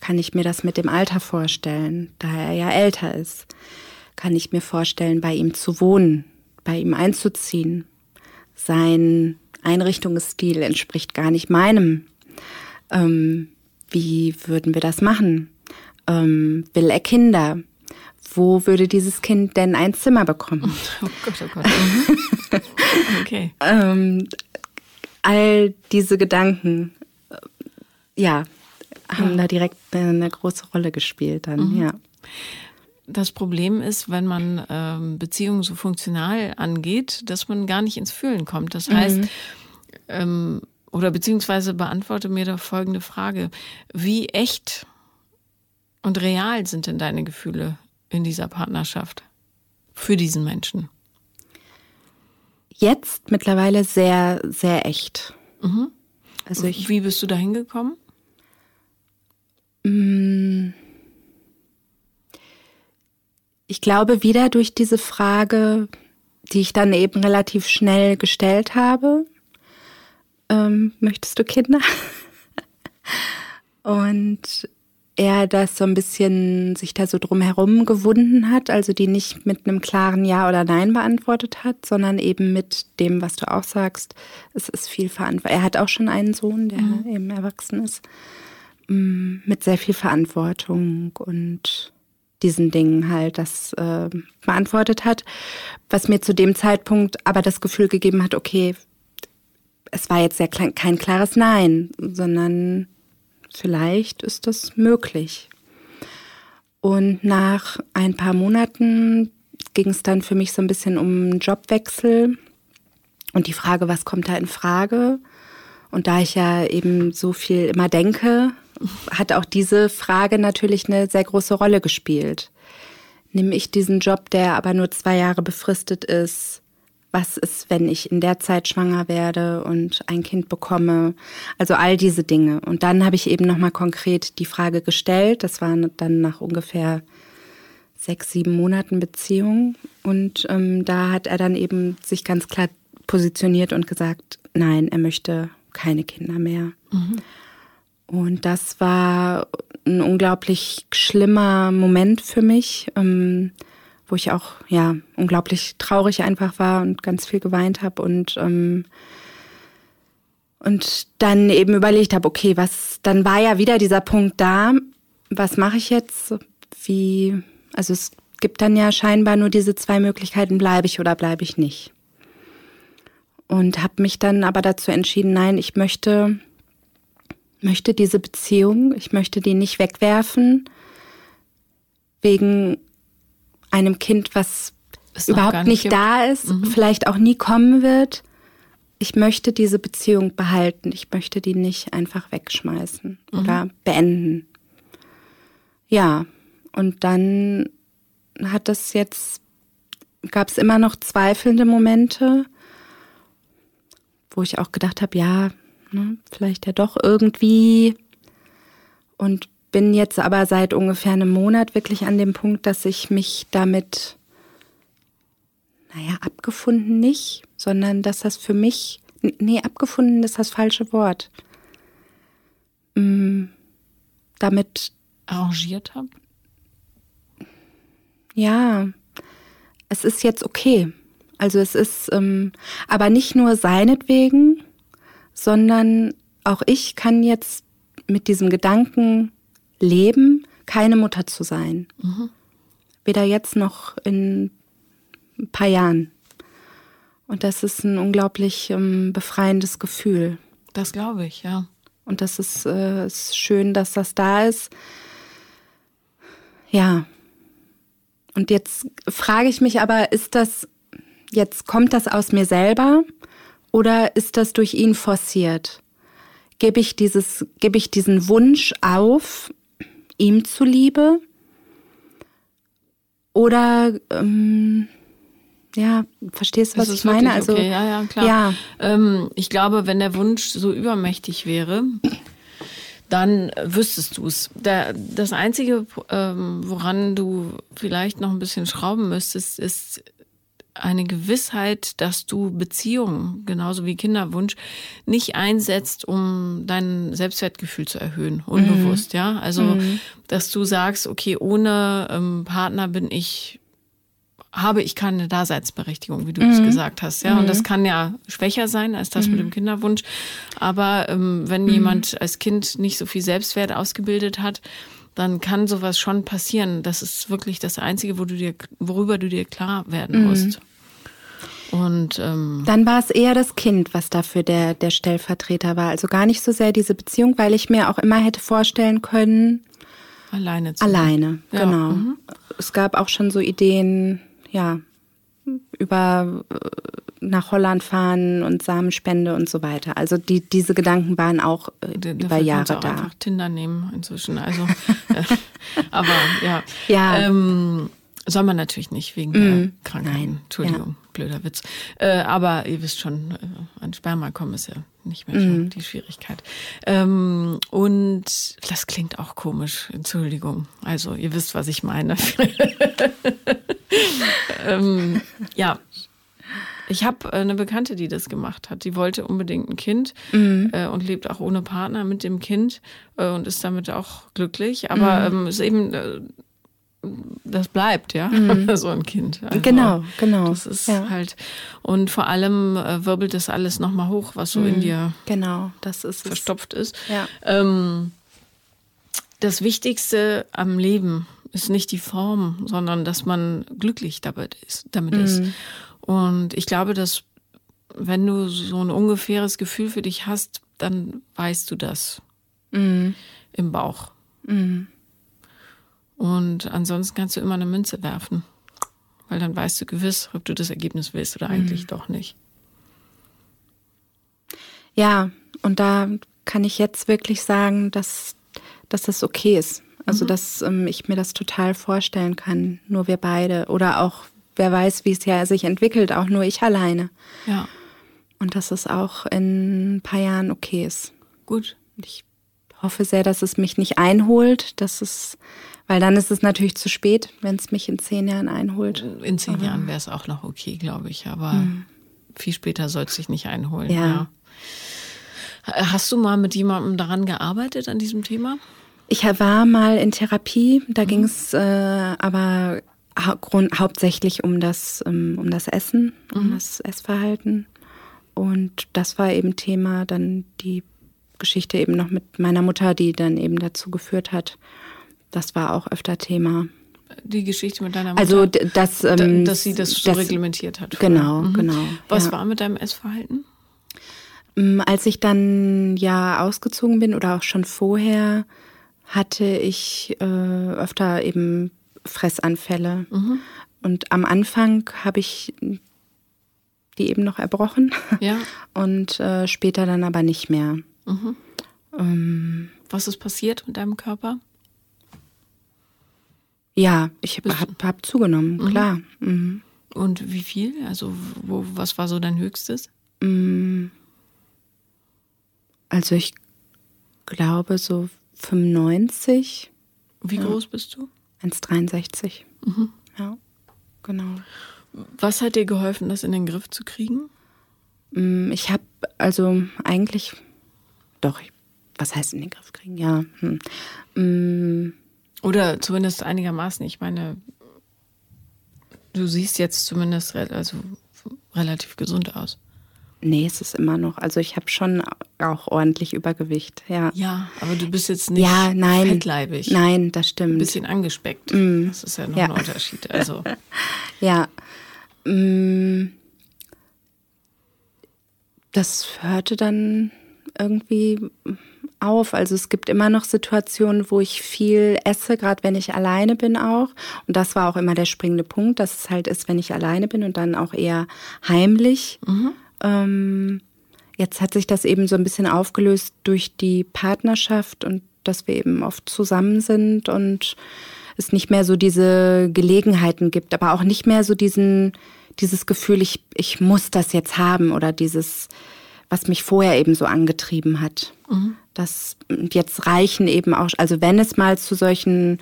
Kann ich mir das mit dem Alter vorstellen, da er ja älter ist? Kann ich mir vorstellen, bei ihm zu wohnen, bei ihm einzuziehen? Sein Einrichtungsstil entspricht gar nicht meinem. Ähm, wie würden wir das machen? Ähm, will er Kinder? Wo würde dieses Kind denn ein Zimmer bekommen? <laughs> Oh Gott, oh Gott. Mhm. <laughs> okay. ähm, all diese Gedanken ja, haben ja. da direkt eine, große Rolle gespielt dann, mhm. ja. Das Problem ist, wenn man ähm, Beziehungen so funktional angeht, dass man gar nicht ins Fühlen kommt. Das heißt, mhm. ähm, oder beziehungsweise beantworte mir doch folgende Frage. Wie echt und real sind denn deine Gefühle in dieser Partnerschaft für diesen Menschen? Jetzt mittlerweile sehr, sehr echt. Mhm. Also ich, Wie bist du da hingekommen? Ich glaube wieder durch diese Frage, die ich dann eben relativ schnell gestellt habe. Ähm, möchtest du Kinder? <laughs> Und er das so ein bisschen sich da so drumherum gewunden hat, also die nicht mit einem klaren Ja oder Nein beantwortet hat, sondern eben mit dem, was du auch sagst, es ist viel Verantwortung. Er hat auch schon einen Sohn, der mhm. eben erwachsen ist. Mm, mit sehr viel Verantwortung und diesen Dingen halt das äh, beantwortet hat, was mir zu dem Zeitpunkt aber das Gefühl gegeben hat, okay, es war jetzt ja kein klares Nein, sondern vielleicht ist das möglich. Und nach ein paar Monaten ging es dann für mich so ein bisschen um einen Jobwechsel und die Frage, was kommt da in Frage? Und da ich ja eben so viel immer denke, hat auch diese Frage natürlich eine sehr große Rolle gespielt. Nehme ich diesen Job, der aber nur zwei Jahre befristet ist? Was ist, wenn ich in der Zeit schwanger werde und ein Kind bekomme? Also all diese Dinge. Und dann habe ich eben nochmal konkret die Frage gestellt. Das war dann nach ungefähr sechs, sieben Monaten Beziehung. Und ähm, da hat er dann eben sich ganz klar positioniert und gesagt, nein, er möchte keine Kinder mehr. Mhm. Und das war ein unglaublich schlimmer Moment für mich, ähm, wo ich auch ja unglaublich traurig einfach war und ganz viel geweint habe und ähm, und dann eben überlegt habe, okay, was, dann war ja wieder dieser Punkt da, was mache ich jetzt? Wie, also es gibt dann ja scheinbar nur diese zwei Möglichkeiten, bleibe ich oder bleibe ich nicht. Und habe mich dann aber dazu entschieden, nein, ich möchte, möchte diese Beziehung, ich möchte die nicht wegwerfen, wegen einem Kind, was überhaupt nicht, nicht da ist, mhm. vielleicht auch nie kommen wird ich möchte diese Beziehung behalten. Ich möchte die nicht einfach wegschmeißen mhm. oder beenden. Ja, und dann hat das jetzt, gab es immer noch zweifelnde Momente, wo ich auch gedacht habe, ja, ne, vielleicht ja doch irgendwie. Und bin jetzt aber seit ungefähr einem Monat wirklich an dem Punkt, dass ich mich damit naja, abgefunden nicht, sondern dass das für mich, nee, abgefunden ist das falsche Wort. Mm, damit arrangiert habe? Ja, es ist jetzt okay. Also es ist ähm, aber nicht nur seinetwegen, sondern auch ich kann jetzt mit diesem Gedanken leben, keine Mutter zu sein. Mhm. Weder jetzt noch in ein paar Jahren. Und das ist ein unglaublich ähm, befreiendes Gefühl. Das glaube ich, ja. Und das ist, äh, ist schön, dass das da ist. Ja. Und jetzt frage ich mich aber, ist das, jetzt kommt das aus mir selber oder ist das durch ihn forciert? Gebe ich dieses, gebe ich diesen Wunsch auf, ihm zuliebe? Oder ähm, ja, verstehst du, was ich meine? Also, okay. ja, ja, klar. Ja. Ähm, ich glaube, wenn der Wunsch so übermächtig wäre, dann wüsstest du es. Das Einzige, ähm, woran du vielleicht noch ein bisschen schrauben müsstest, ist eine Gewissheit, dass du Beziehungen, genauso wie Kinderwunsch, nicht einsetzt, um dein Selbstwertgefühl zu erhöhen, unbewusst, mhm. ja. Also, mhm. dass du sagst, okay, ohne ähm, Partner bin ich habe ich keine Daseinsberechtigung, wie du es mhm. gesagt hast. Ja, mhm. und das kann ja schwächer sein als das mhm. mit dem Kinderwunsch. Aber ähm, wenn mhm. jemand als Kind nicht so viel Selbstwert ausgebildet hat, dann kann sowas schon passieren. Das ist wirklich das Einzige, wo du dir, worüber du dir klar werden mhm. musst. Und ähm, dann war es eher das Kind, was dafür der, der Stellvertreter war. Also gar nicht so sehr diese Beziehung, weil ich mir auch immer hätte vorstellen können, alleine zu Alleine, ja. genau. Mhm. Es gab auch schon so Ideen, ja, über nach Holland fahren und Samenspende und so weiter. Also die, diese Gedanken waren auch äh, Dafür über Jahre auch da. einfach Tinder nehmen inzwischen. Also, <laughs> äh, aber ja. ja. Ähm, soll man natürlich nicht wegen der mm, Krankheit. Nein. Entschuldigung, ja. blöder Witz. Äh, aber ihr wisst schon, äh, an Sperma kommen ist ja nicht mehr mm. die Schwierigkeit. Ähm, und das klingt auch komisch, Entschuldigung. Also ihr wisst, was ich meine. <laughs> ähm, ja. Ich habe eine Bekannte, die das gemacht hat. Die wollte unbedingt ein Kind mhm. äh, und lebt auch ohne Partner mit dem Kind äh, und ist damit auch glücklich. Aber mhm. ähm, ist eben äh, das bleibt, ja, mhm. <laughs> so ein Kind. Also, genau, genau. Das ist ja. halt und vor allem äh, wirbelt das alles nochmal hoch, was so mhm. in dir genau, das ist verstopft es. ist. Ja. Ähm, das Wichtigste am Leben ist nicht die Form, sondern dass man glücklich damit ist. Damit mhm. ist. Und ich glaube, dass wenn du so ein ungefähres Gefühl für dich hast, dann weißt du das mhm. im Bauch. Mhm. Und ansonsten kannst du immer eine Münze werfen, weil dann weißt du gewiss, ob du das Ergebnis willst oder eigentlich mhm. doch nicht. Ja, und da kann ich jetzt wirklich sagen, dass, dass das okay ist. Also, mhm. dass ähm, ich mir das total vorstellen kann, nur wir beide. Oder auch, wer weiß, wie es ja sich entwickelt, auch nur ich alleine. Ja. Und dass es auch in ein paar Jahren okay ist. Gut. Ich hoffe sehr, dass es mich nicht einholt, dass es weil dann ist es natürlich zu spät, wenn es mich in zehn Jahren einholt. In zehn aber Jahren wäre es auch noch okay, glaube ich. Aber mhm. viel später soll es sich nicht einholen. Ja. ja. Hast du mal mit jemandem daran gearbeitet, an diesem Thema? Ich war mal in Therapie, da mhm. ging es äh, aber hau hauptsächlich um das, um, um das Essen, um mhm. das Essverhalten. Und das war eben Thema, dann die Geschichte eben noch mit meiner Mutter, die dann eben dazu geführt hat. Das war auch öfter Thema. Die Geschichte mit deiner Mutter? Also, dass, ähm, dass sie das so reglementiert hat. Vorher. Genau, mhm. genau. Was ja. war mit deinem Essverhalten? Mm, als ich dann ja ausgezogen bin oder auch schon vorher, hatte ich äh, öfter eben Fressanfälle. Mhm. Und am Anfang habe ich die eben noch erbrochen. Ja. <laughs> Und äh, später dann aber nicht mehr. Mhm. Ähm, Was ist passiert mit deinem Körper? Ja, ich habe hab, hab zugenommen, mhm. klar. Mhm. Und wie viel? Also, wo, was war so dein Höchstes? Mm. Also, ich glaube so 95. Wie groß bist du? 1,63. Mhm. Ja, genau. Was hat dir geholfen, das in den Griff zu kriegen? Mm, ich habe also eigentlich, doch, was heißt in den Griff kriegen? Ja. Hm. Mm. Oder zumindest einigermaßen. Ich meine, du siehst jetzt zumindest also relativ gesund aus. Nee, es ist immer noch. Also ich habe schon auch ordentlich Übergewicht, ja. Ja, aber du bist jetzt nicht ja, nein, fettleibig. Nein, das stimmt. Ein bisschen angespeckt. Mm. Das ist ja noch ja. ein Unterschied. Also. <laughs> ja. Mm. Das hörte dann irgendwie auf. Also es gibt immer noch Situationen, wo ich viel esse, gerade wenn ich alleine bin auch. Und das war auch immer der springende Punkt, dass es halt ist, wenn ich alleine bin und dann auch eher heimlich. Mhm. Ähm, jetzt hat sich das eben so ein bisschen aufgelöst durch die Partnerschaft und dass wir eben oft zusammen sind und es nicht mehr so diese Gelegenheiten gibt, aber auch nicht mehr so diesen, dieses Gefühl, ich, ich muss das jetzt haben oder dieses, was mich vorher eben so angetrieben hat. Mhm. Das jetzt reichen eben auch, also wenn es mal zu solchen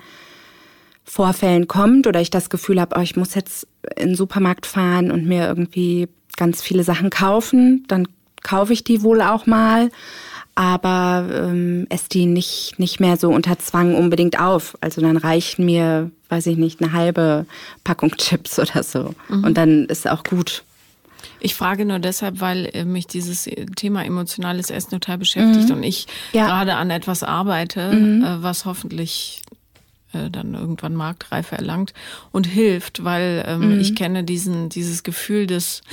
Vorfällen kommt oder ich das Gefühl habe, oh, ich muss jetzt in den Supermarkt fahren und mir irgendwie ganz viele Sachen kaufen, dann kaufe ich die wohl auch mal, aber ähm, esse die nicht, nicht mehr so unter Zwang unbedingt auf. Also dann reichen mir, weiß ich nicht, eine halbe Packung Chips oder so. Mhm. Und dann ist auch gut. Ich frage nur deshalb, weil äh, mich dieses Thema emotionales Essen total beschäftigt mhm. und ich ja. gerade an etwas arbeite, mhm. Äh, was hoffentlich äh, dann irgendwann Marktreife erlangt und hilft, weil ähm, mhm. ich kenne diesen, dieses Gefühl des <gasps>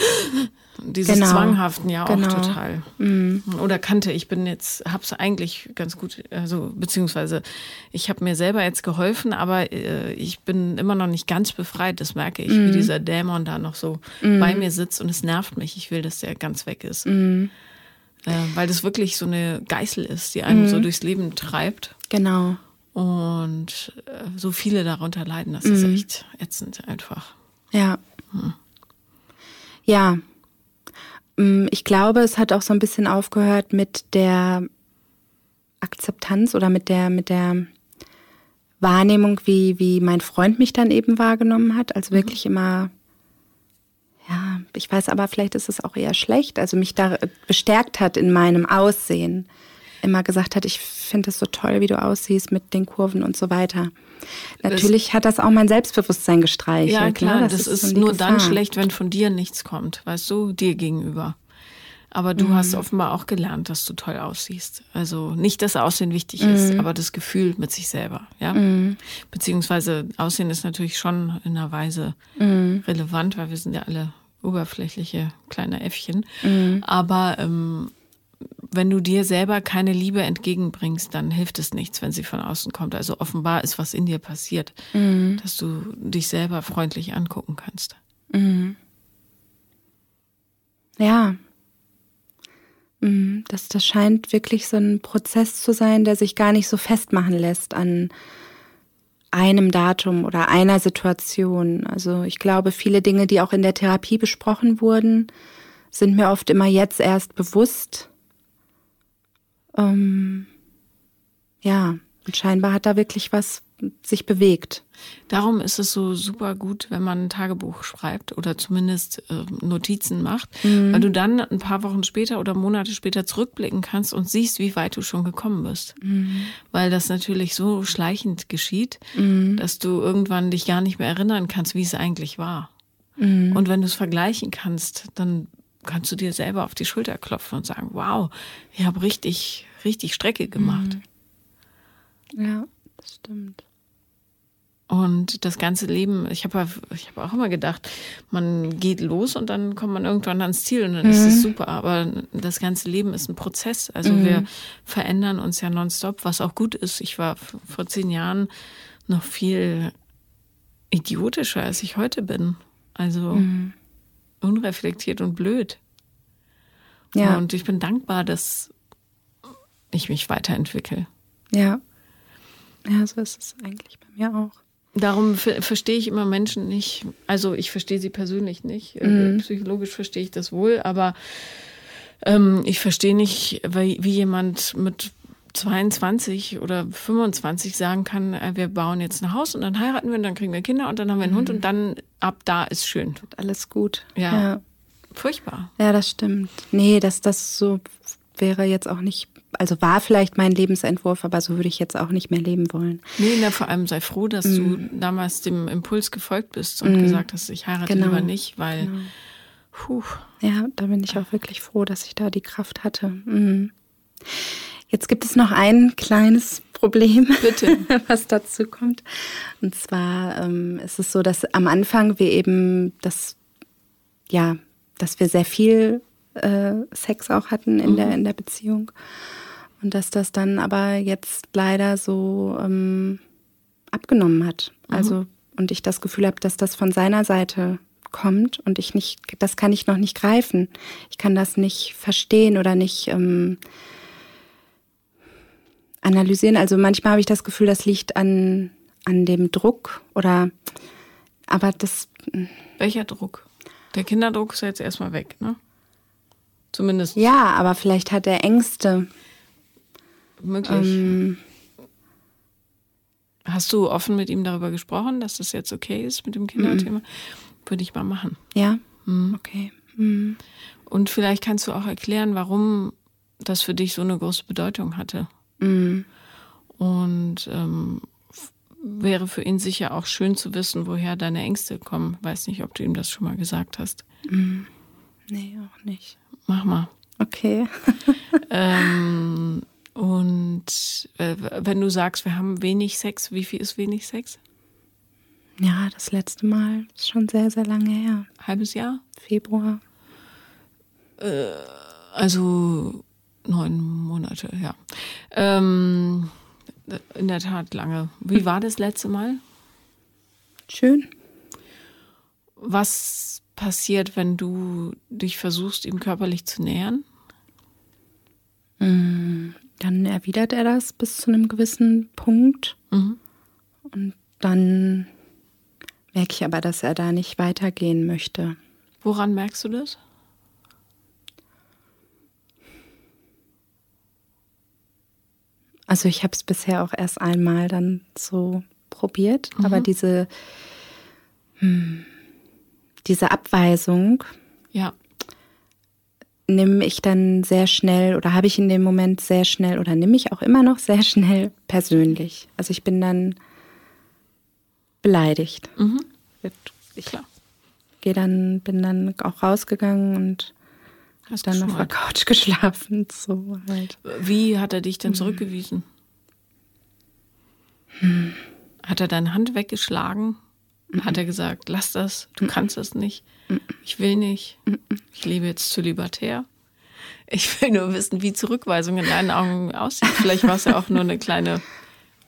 dieses genau. Zwanghaften ja auch genau. total. Mhm. Oder kannte, ich bin jetzt, hab's eigentlich ganz gut, also beziehungsweise ich habe mir selber jetzt geholfen, aber äh, ich bin immer noch nicht ganz befreit, das merke ich, mhm. wie dieser Dämon da noch so mhm. bei mir sitzt und es nervt mich. Ich will, dass der ganz weg ist. Mhm. Äh, weil das wirklich so eine Geißel ist, die einem so mhm. durchs Leben treibt. Genau. Und äh, so viele darunter leiden, das ist mhm. echt ätzend einfach. Ja. Hm. Ja. Mm, ich glaube, es hat auch so ein bisschen aufgehört mit der Akzeptanz oder mit der, mit der Wahrnehmung, wie, wie mein Freund mich dann eben wahrgenommen hat. Also mhm. wirklich immer, ja, ich weiß aber, vielleicht ist es auch eher schlecht, also mich da bestärkt hat in meinem Aussehen immer gesagt hat, ich finde es so toll, wie du aussiehst mit den Kurven und so weiter. Natürlich das, hat das auch mein Selbstbewusstsein gestreichelt. Ja, ne? klar, das, das, ist, ist nur Gefahr. dann schlecht, wenn von dir nichts kommt, weißt du, dir gegenüber. Aber du mhm. hast offenbar auch gelernt, dass du toll aussiehst. Also nicht, dass Aussehen wichtig mhm. ist, aber das Gefühl mit sich selber, ja. Mhm. Beziehungsweise Aussehen ist natürlich schon in einer Weise mhm. relevant, weil wir sind ja alle oberflächliche kleine Äffchen. Mhm. Aber ähm, wenn du dir selber keine Liebe entgegenbringst, dann hilft es nichts, wenn sie von außen kommt. Also offenbar ist was in dir passiert, mhm. dass du dich selber freundlich angucken kannst. Mhm. Ja. Mhm. Das, das scheint wirklich so ein Prozess zu sein, der sich gar nicht so festmachen lässt an einem Datum oder einer Situation. Also ich glaube, viele Dinge, die auch in der Therapie besprochen wurden, sind mir oft immer jetzt erst bewusst ähm, ja, Und scheinbar hat da wirklich was sich bewegt. Darum ist es so super gut, wenn man ein Tagebuch schreibt oder zumindest äh, Notizen macht, mhm. weil du dann ein paar Wochen später oder Monate später zurückblicken kannst und siehst, wie weit du schon gekommen bist. Mhm. Weil das natürlich so schleichend geschieht, mhm. dass du irgendwann dich gar nicht mehr erinnern kannst, wie es eigentlich war. Mhm. Und wenn du es vergleichen kannst, dann kannst du dir selber auf die Schulter klopfen und sagen, wow, ich habe richtig, richtig Strecke gemacht. Mhm. Ja, das stimmt. Und das ganze Leben, ich habe ich hab auch immer gedacht, man geht los und dann kommt man irgendwann ans Ziel und dann mhm. ist es super. Aber das ganze Leben ist ein Prozess. Also mhm. wir verändern uns ja nonstop, was auch gut ist. Ich war vor zehn Jahren noch viel idiotischer, als ich heute bin. Also mhm. Unreflektiert und blöd. Ja. Und ich bin dankbar, dass ich mich weiterentwickle. Ja. Ja, so ist es eigentlich bei mir auch. Darum verstehe ich immer Menschen nicht. Also ich verstehe sie persönlich nicht. Äh, mhm. Psychologisch verstehe ich das wohl, aber ähm, ich verstehe nicht, wie, wie jemand mit 22 oder 25 sagen kann, äh, wir bauen jetzt ein Haus und dann heiraten wir und dann kriegen wir Kinder und dann haben wir einen mhm. Hund und dann ab da ist schön. Alles gut. Ja. ja. Furchtbar. Ja, das stimmt. Nee, dass das so wäre jetzt auch nicht also war vielleicht mein Lebensentwurf, aber so würde ich jetzt auch nicht mehr leben wollen. Nee, na, vor allem sei froh, dass mm. du damals dem Impuls gefolgt bist und mm. gesagt hast, ich heirate genau. lieber nicht, weil genau. puh. Ja, da bin ich auch wirklich froh, dass ich da die Kraft hatte. Mm. Jetzt gibt es noch ein kleines Problem, Bitte. <laughs> was dazu kommt. Und zwar ähm, ist es so, dass am Anfang wir eben das, ja, dass wir sehr viel äh, Sex auch hatten in, mhm. der, in der Beziehung. Und dass das dann aber jetzt leider so ähm, abgenommen hat. Mhm. Also, und ich das Gefühl habe, dass das von seiner Seite kommt und ich nicht, das kann ich noch nicht greifen. Ich kann das nicht verstehen oder nicht ähm, analysieren. Also manchmal habe ich das Gefühl, das liegt an, an dem Druck oder aber das. Welcher Druck? Der Kinderdruck ist jetzt erstmal weg, ne? Zumindest. Ja, aber vielleicht hat er Ängste. Möglich. Ähm, Hast du offen mit ihm darüber gesprochen, dass das jetzt okay ist mit dem Kinderthema? Mhm. Würde ich mal machen. Ja. Mhm. Okay. Mhm. Und vielleicht kannst du auch erklären, warum das für dich so eine große Bedeutung hatte. Mhm. Und ähm, wäre für ihn sicher auch schön zu wissen, woher deine Ängste kommen. Weiß nicht, ob du ihm das schon mal gesagt hast. Mhm. Nee, auch nicht. Mach mal. Okay. <laughs> ähm, und äh, wenn du sagst, wir haben wenig Sex, wie viel ist wenig Sex? Ja, das letzte Mal ist schon sehr, sehr lange her. Halbes Jahr? Februar. Äh, also neun Monate, ja. Ähm, in der Tat lange. Wie war das letzte Mal? Schön. Was passiert, wenn du dich versuchst, ihm körperlich zu nähern? Mm, dann erwidert er das bis zu einem gewissen Punkt. Mhm. Und dann merke ich aber, dass er da nicht weitergehen möchte. Woran merkst du das? Also ich habe es bisher auch erst einmal dann so probiert, mhm. aber diese hm, diese Abweisung ja. nehme ich dann sehr schnell oder habe ich in dem Moment sehr schnell oder nehme ich auch immer noch sehr schnell persönlich. Also ich bin dann beleidigt. Mhm. Ich gehe dann, bin dann auch rausgegangen und Hast dann auf der Couch <laughs> geschlafen. So halt. Wie hat er dich denn zurückgewiesen? Hm. Hat er deine Hand weggeschlagen? Mhm. Hat er gesagt, lass das, du mhm. kannst das nicht, mhm. ich will nicht, ich lebe jetzt zu libertär. Ich will nur wissen, wie Zurückweisung in deinen Augen aussieht. Vielleicht war es ja auch nur eine kleine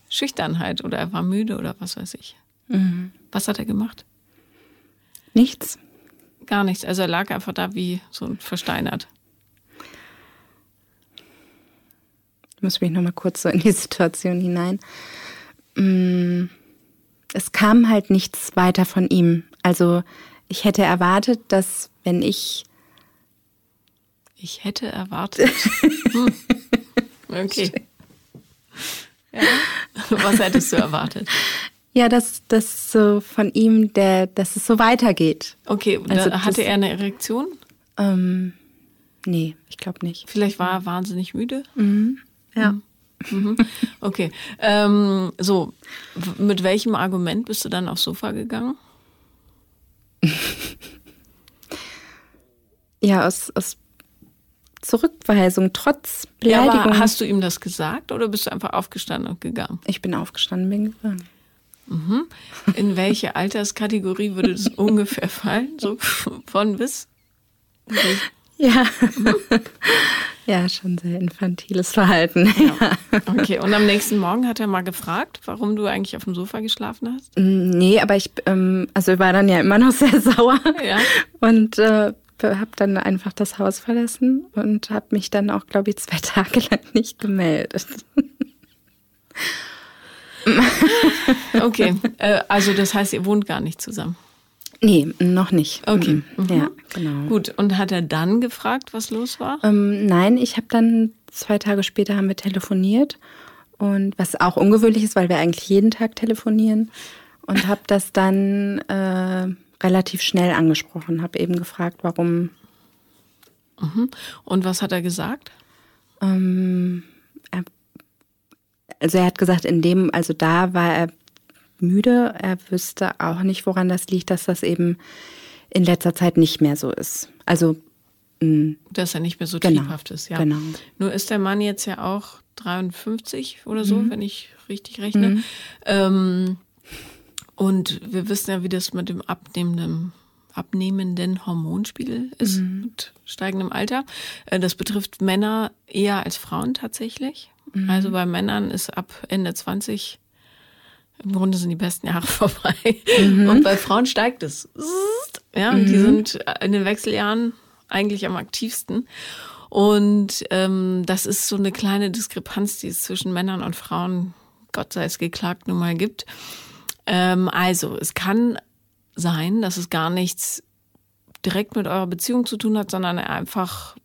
Schüchternheit oder er war müde oder was weiß ich. Mhm. Was hat er gemacht? Nichts. Gar nichts. Also er lag einfach da wie so versteinert. Ich muss mich nochmal kurz so in die Situation hinein. Mhm es kam halt nichts weiter von ihm. Also ich hätte erwartet, dass wenn ich. Ich hätte erwartet. <laughs> hm. Okay. Ja. Was hättest du erwartet? Ja, dass das so von ihm, der, dass es so weitergeht. Okay, also hatte er eine Erektion? Ähm, nee, ich glaube nicht. Vielleicht war er wahnsinnig müde? Mhm. Ja. Mhm. mhm. Okay. Ähm, so, mit welchem Argument bist du dann aufs Sofa gegangen? <laughs> ja, aus, aus Zurückweisung, trotz Beleidigung. Ja, aber hast du ihm das gesagt oder bist du einfach aufgestanden und gegangen? Ich bin aufgestanden, bin gegangen. Mhm. In welche Alterskategorie würde das <laughs> ungefähr fallen? So von bis? Ja. ja, schon sehr infantiles Verhalten. Ja. Okay, und am nächsten Morgen hat er mal gefragt, warum du eigentlich auf dem Sofa geschlafen hast? Mm, nee, aber ich, ähm, also ich war dann ja immer noch <laughs> sehr sauer. Ja. Und äh, habe dann einfach das Haus verlassen und habe mich dann auch, glaube ich, zwei <laughs> Tage lang nicht gemeldet. <laughs> okay, äh, also das heißt, ihr wohnt gar nicht zusammen. Nee, noch nicht. Okay. Mhm. Ja, genau. Gut, und hat er dann gefragt, was los war? Ähm, nein, ich habe dann zwei Tage später haben wir telefoniert und was auch ungewöhnlich ist, weil wir eigentlich jeden Tag telefonieren und habe das dann äh, relativ schnell angesprochen, habe eben gefragt, warum. Mhm. Und was hat er gesagt? Ähm, also er hat gesagt, in dem, also da war er müde. Er wüsste auch nicht, woran das liegt, dass das eben in letzter Zeit nicht mehr so ist. Also mh, dass er nicht mehr so genau, triebhaft ist, ja. Genau. Nur ist der Mann jetzt ja auch 53 oder so, mhm. wenn ich richtig rechne. Mhm. Ähm, und wir wissen ja, wie das mit dem abnehmenden, abnehmenden Hormonspiegel ist mhm. mit steigendem Alter. Äh, das betrifft Männer eher als Frauen tatsächlich. Mhm. Also bei Männern ist ab Ende 20 im Grunde sind die besten Jahre <laughs> vorbei. Mhm. Und bei Frauen steigt es. Ja, mhm. die sind in den Wechseljahren eigentlich am aktivsten. Und ähm, das ist so eine kleine Diskrepanz, die es zwischen Männern und Frauen, Gott sei es geklagt, nun mal gibt. Ähm, also, es kann sein, dass es gar nichts direkt mit eurer Beziehung zu tun hat, sondern er einfach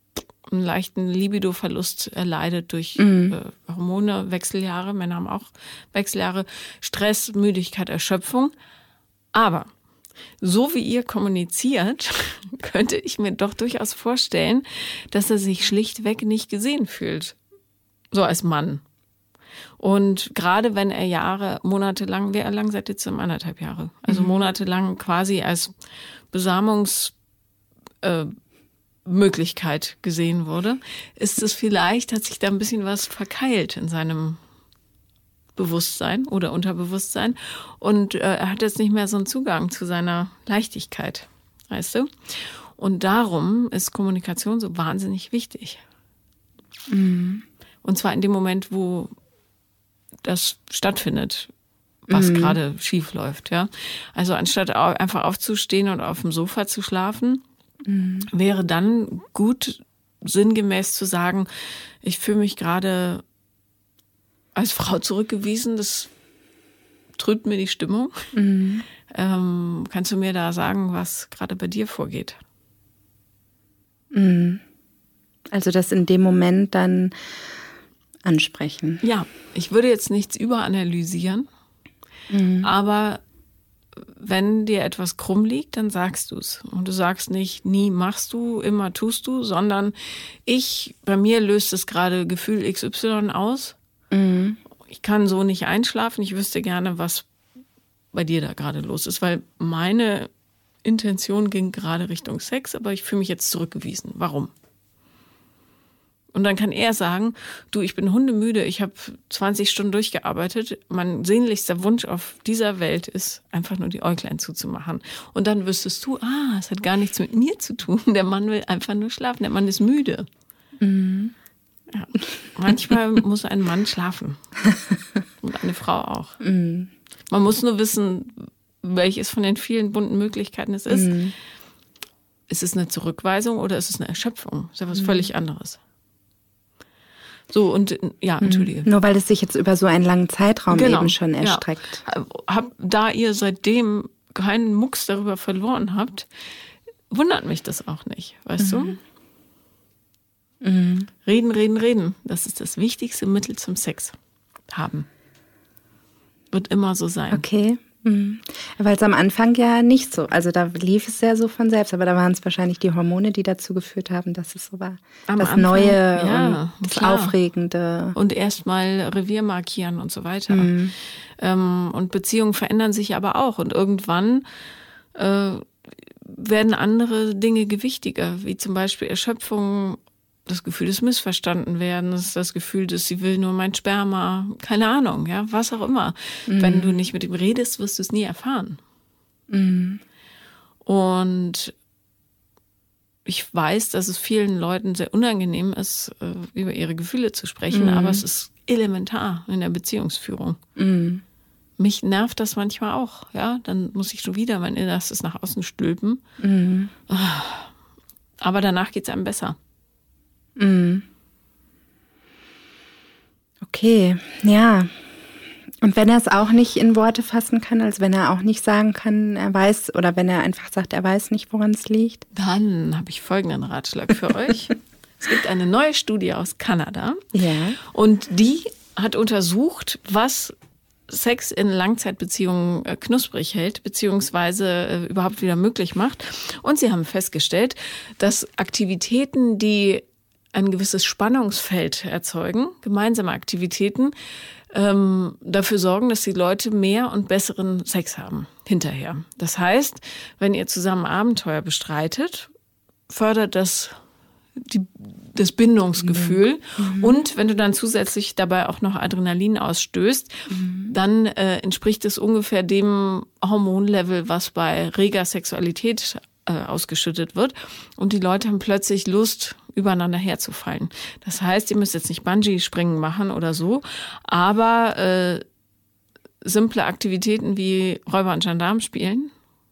einen leichten Libido-Verlust erleidet durch mhm. äh, Hormone, Wechseljahre. Männer haben auch Wechseljahre, Stress, Müdigkeit, Erschöpfung. Aber so wie ihr kommuniziert, <laughs> könnte ich mir doch durchaus vorstellen, dass er sich schlichtweg nicht gesehen fühlt. So als Mann. Und gerade wenn er Jahre, monatelang, wie lang seid ihr zusammen? Anderthalb Jahre. Also mhm. monatelang quasi als Besamungsmöglichkeit äh, gesehen wurde, ist es vielleicht, hat sich da ein bisschen was verkeilt in seinem Bewusstsein oder Unterbewusstsein. Und äh, er hat jetzt nicht mehr so einen Zugang zu seiner Leichtigkeit, weißt du? Und darum ist Kommunikation so wahnsinnig wichtig. Mhm. Und zwar in dem Moment, wo das stattfindet, was mhm. gerade schief läuft, ja. Also anstatt einfach aufzustehen und auf dem Sofa zu schlafen, mhm. wäre dann gut sinngemäß zu sagen, ich fühle mich gerade als Frau zurückgewiesen, das trübt mir die Stimmung. Mhm. Ähm, kannst du mir da sagen, was gerade bei dir vorgeht? Mhm. Also, dass in dem Moment dann ansprechen. Ja, ich würde jetzt nichts überanalysieren, mhm. aber wenn dir etwas krumm liegt, dann sagst du es. Und du sagst nicht, nie machst du, immer tust du, sondern ich, bei mir löst es gerade Gefühl XY aus. Mhm. Ich kann so nicht einschlafen. Ich wüsste gerne, was bei dir da gerade los ist, weil meine Intention ging gerade Richtung Sex, aber ich fühle mich jetzt zurückgewiesen. Warum? Und dann kann er sagen, du, ich bin hundemüde, ich habe 20 Stunden durchgearbeitet. Mein sehnlichster Wunsch auf dieser Welt ist, einfach nur die Äuglein zuzumachen. Und dann wüsstest du, ah, es hat gar nichts mit mir zu tun. <laughs> Der Mann will einfach nur schlafen, der Mann ist müde. Mhm. Ja. Manchmal <laughs> muss ein Mann schlafen. Und eine Frau auch. Mhm. Man muss nur wissen, welches von den vielen bunten Möglichkeiten es ist. Mhm. Ist es eine Zurückweisung oder ist es eine Erschöpfung? Ist ja was mhm. völlig anderes. So, und ja, mhm. entschuldige. Nur weil es sich jetzt über so einen langen Zeitraum genau. eben schon erstreckt. Ja. Hab, da ihr seitdem keinen Mucks darüber verloren habt, wundert mich das auch nicht, weißt mhm. du? Mhm. Reden, reden, reden. Das ist das wichtigste Mittel zum Sex haben. Wird immer so sein. Okay. Mhm. Weil es am Anfang ja nicht so, also da lief es ja so von selbst, aber da waren es wahrscheinlich die Hormone, die dazu geführt haben, dass es so war. Am das Anfang, Neue ja, und das klar. Aufregende. Und erstmal Revier markieren und so weiter. Mhm. Ähm, und Beziehungen verändern sich aber auch. Und irgendwann äh, werden andere Dinge gewichtiger, wie zum Beispiel Erschöpfung das Gefühl des Missverstanden Missverstandenwerdens, das Gefühl, dass sie will nur mein Sperma, keine Ahnung, ja, was auch immer. Mhm. Wenn du nicht mit ihm redest, wirst du es nie erfahren. Mhm. Und ich weiß, dass es vielen Leuten sehr unangenehm ist, äh, über ihre Gefühle zu sprechen, mhm. aber es ist elementar in der Beziehungsführung. Mhm. Mich nervt das manchmal auch, ja. Dann muss ich schon wieder mein Innerstes nach außen stülpen. Mhm. Ah. Aber danach geht es einem besser. Mhm. Okay, ja. Und wenn er es auch nicht in Worte fassen kann, als wenn er auch nicht sagen kann, er weiß, oder wenn er einfach sagt, er weiß nicht, woran es liegt? Dann habe ich folgenden Ratschlag für <laughs> euch. Es gibt eine neue Studie aus Kanada. Ja. Und die hat untersucht, was Sex in Langzeitbeziehungen äh, knusprig hält, beziehungsweise äh, überhaupt wieder möglich macht. Und sie haben festgestellt, dass Aktivitäten, die ein gewisses Spannungsfeld erzeugen, gemeinsame Aktivitäten, ähm, dafür sorgen, dass die Leute mehr und besseren Sex haben hinterher. Das heißt, wenn ihr zusammen Abenteuer bestreitet, fördert das die, das Bindungsgefühl. Mhm. Und wenn du dann zusätzlich dabei auch noch Adrenalin ausstößt, mhm. dann äh, entspricht es ungefähr dem Hormonlevel, was bei reger Sexualität äh, ausgeschüttet wird. Und die Leute haben plötzlich Lust, übereinander herzufallen. Das heißt, ihr müsst jetzt nicht Bungee-Springen machen oder so, aber äh, simple Aktivitäten wie Räuber und Gendarm spielen,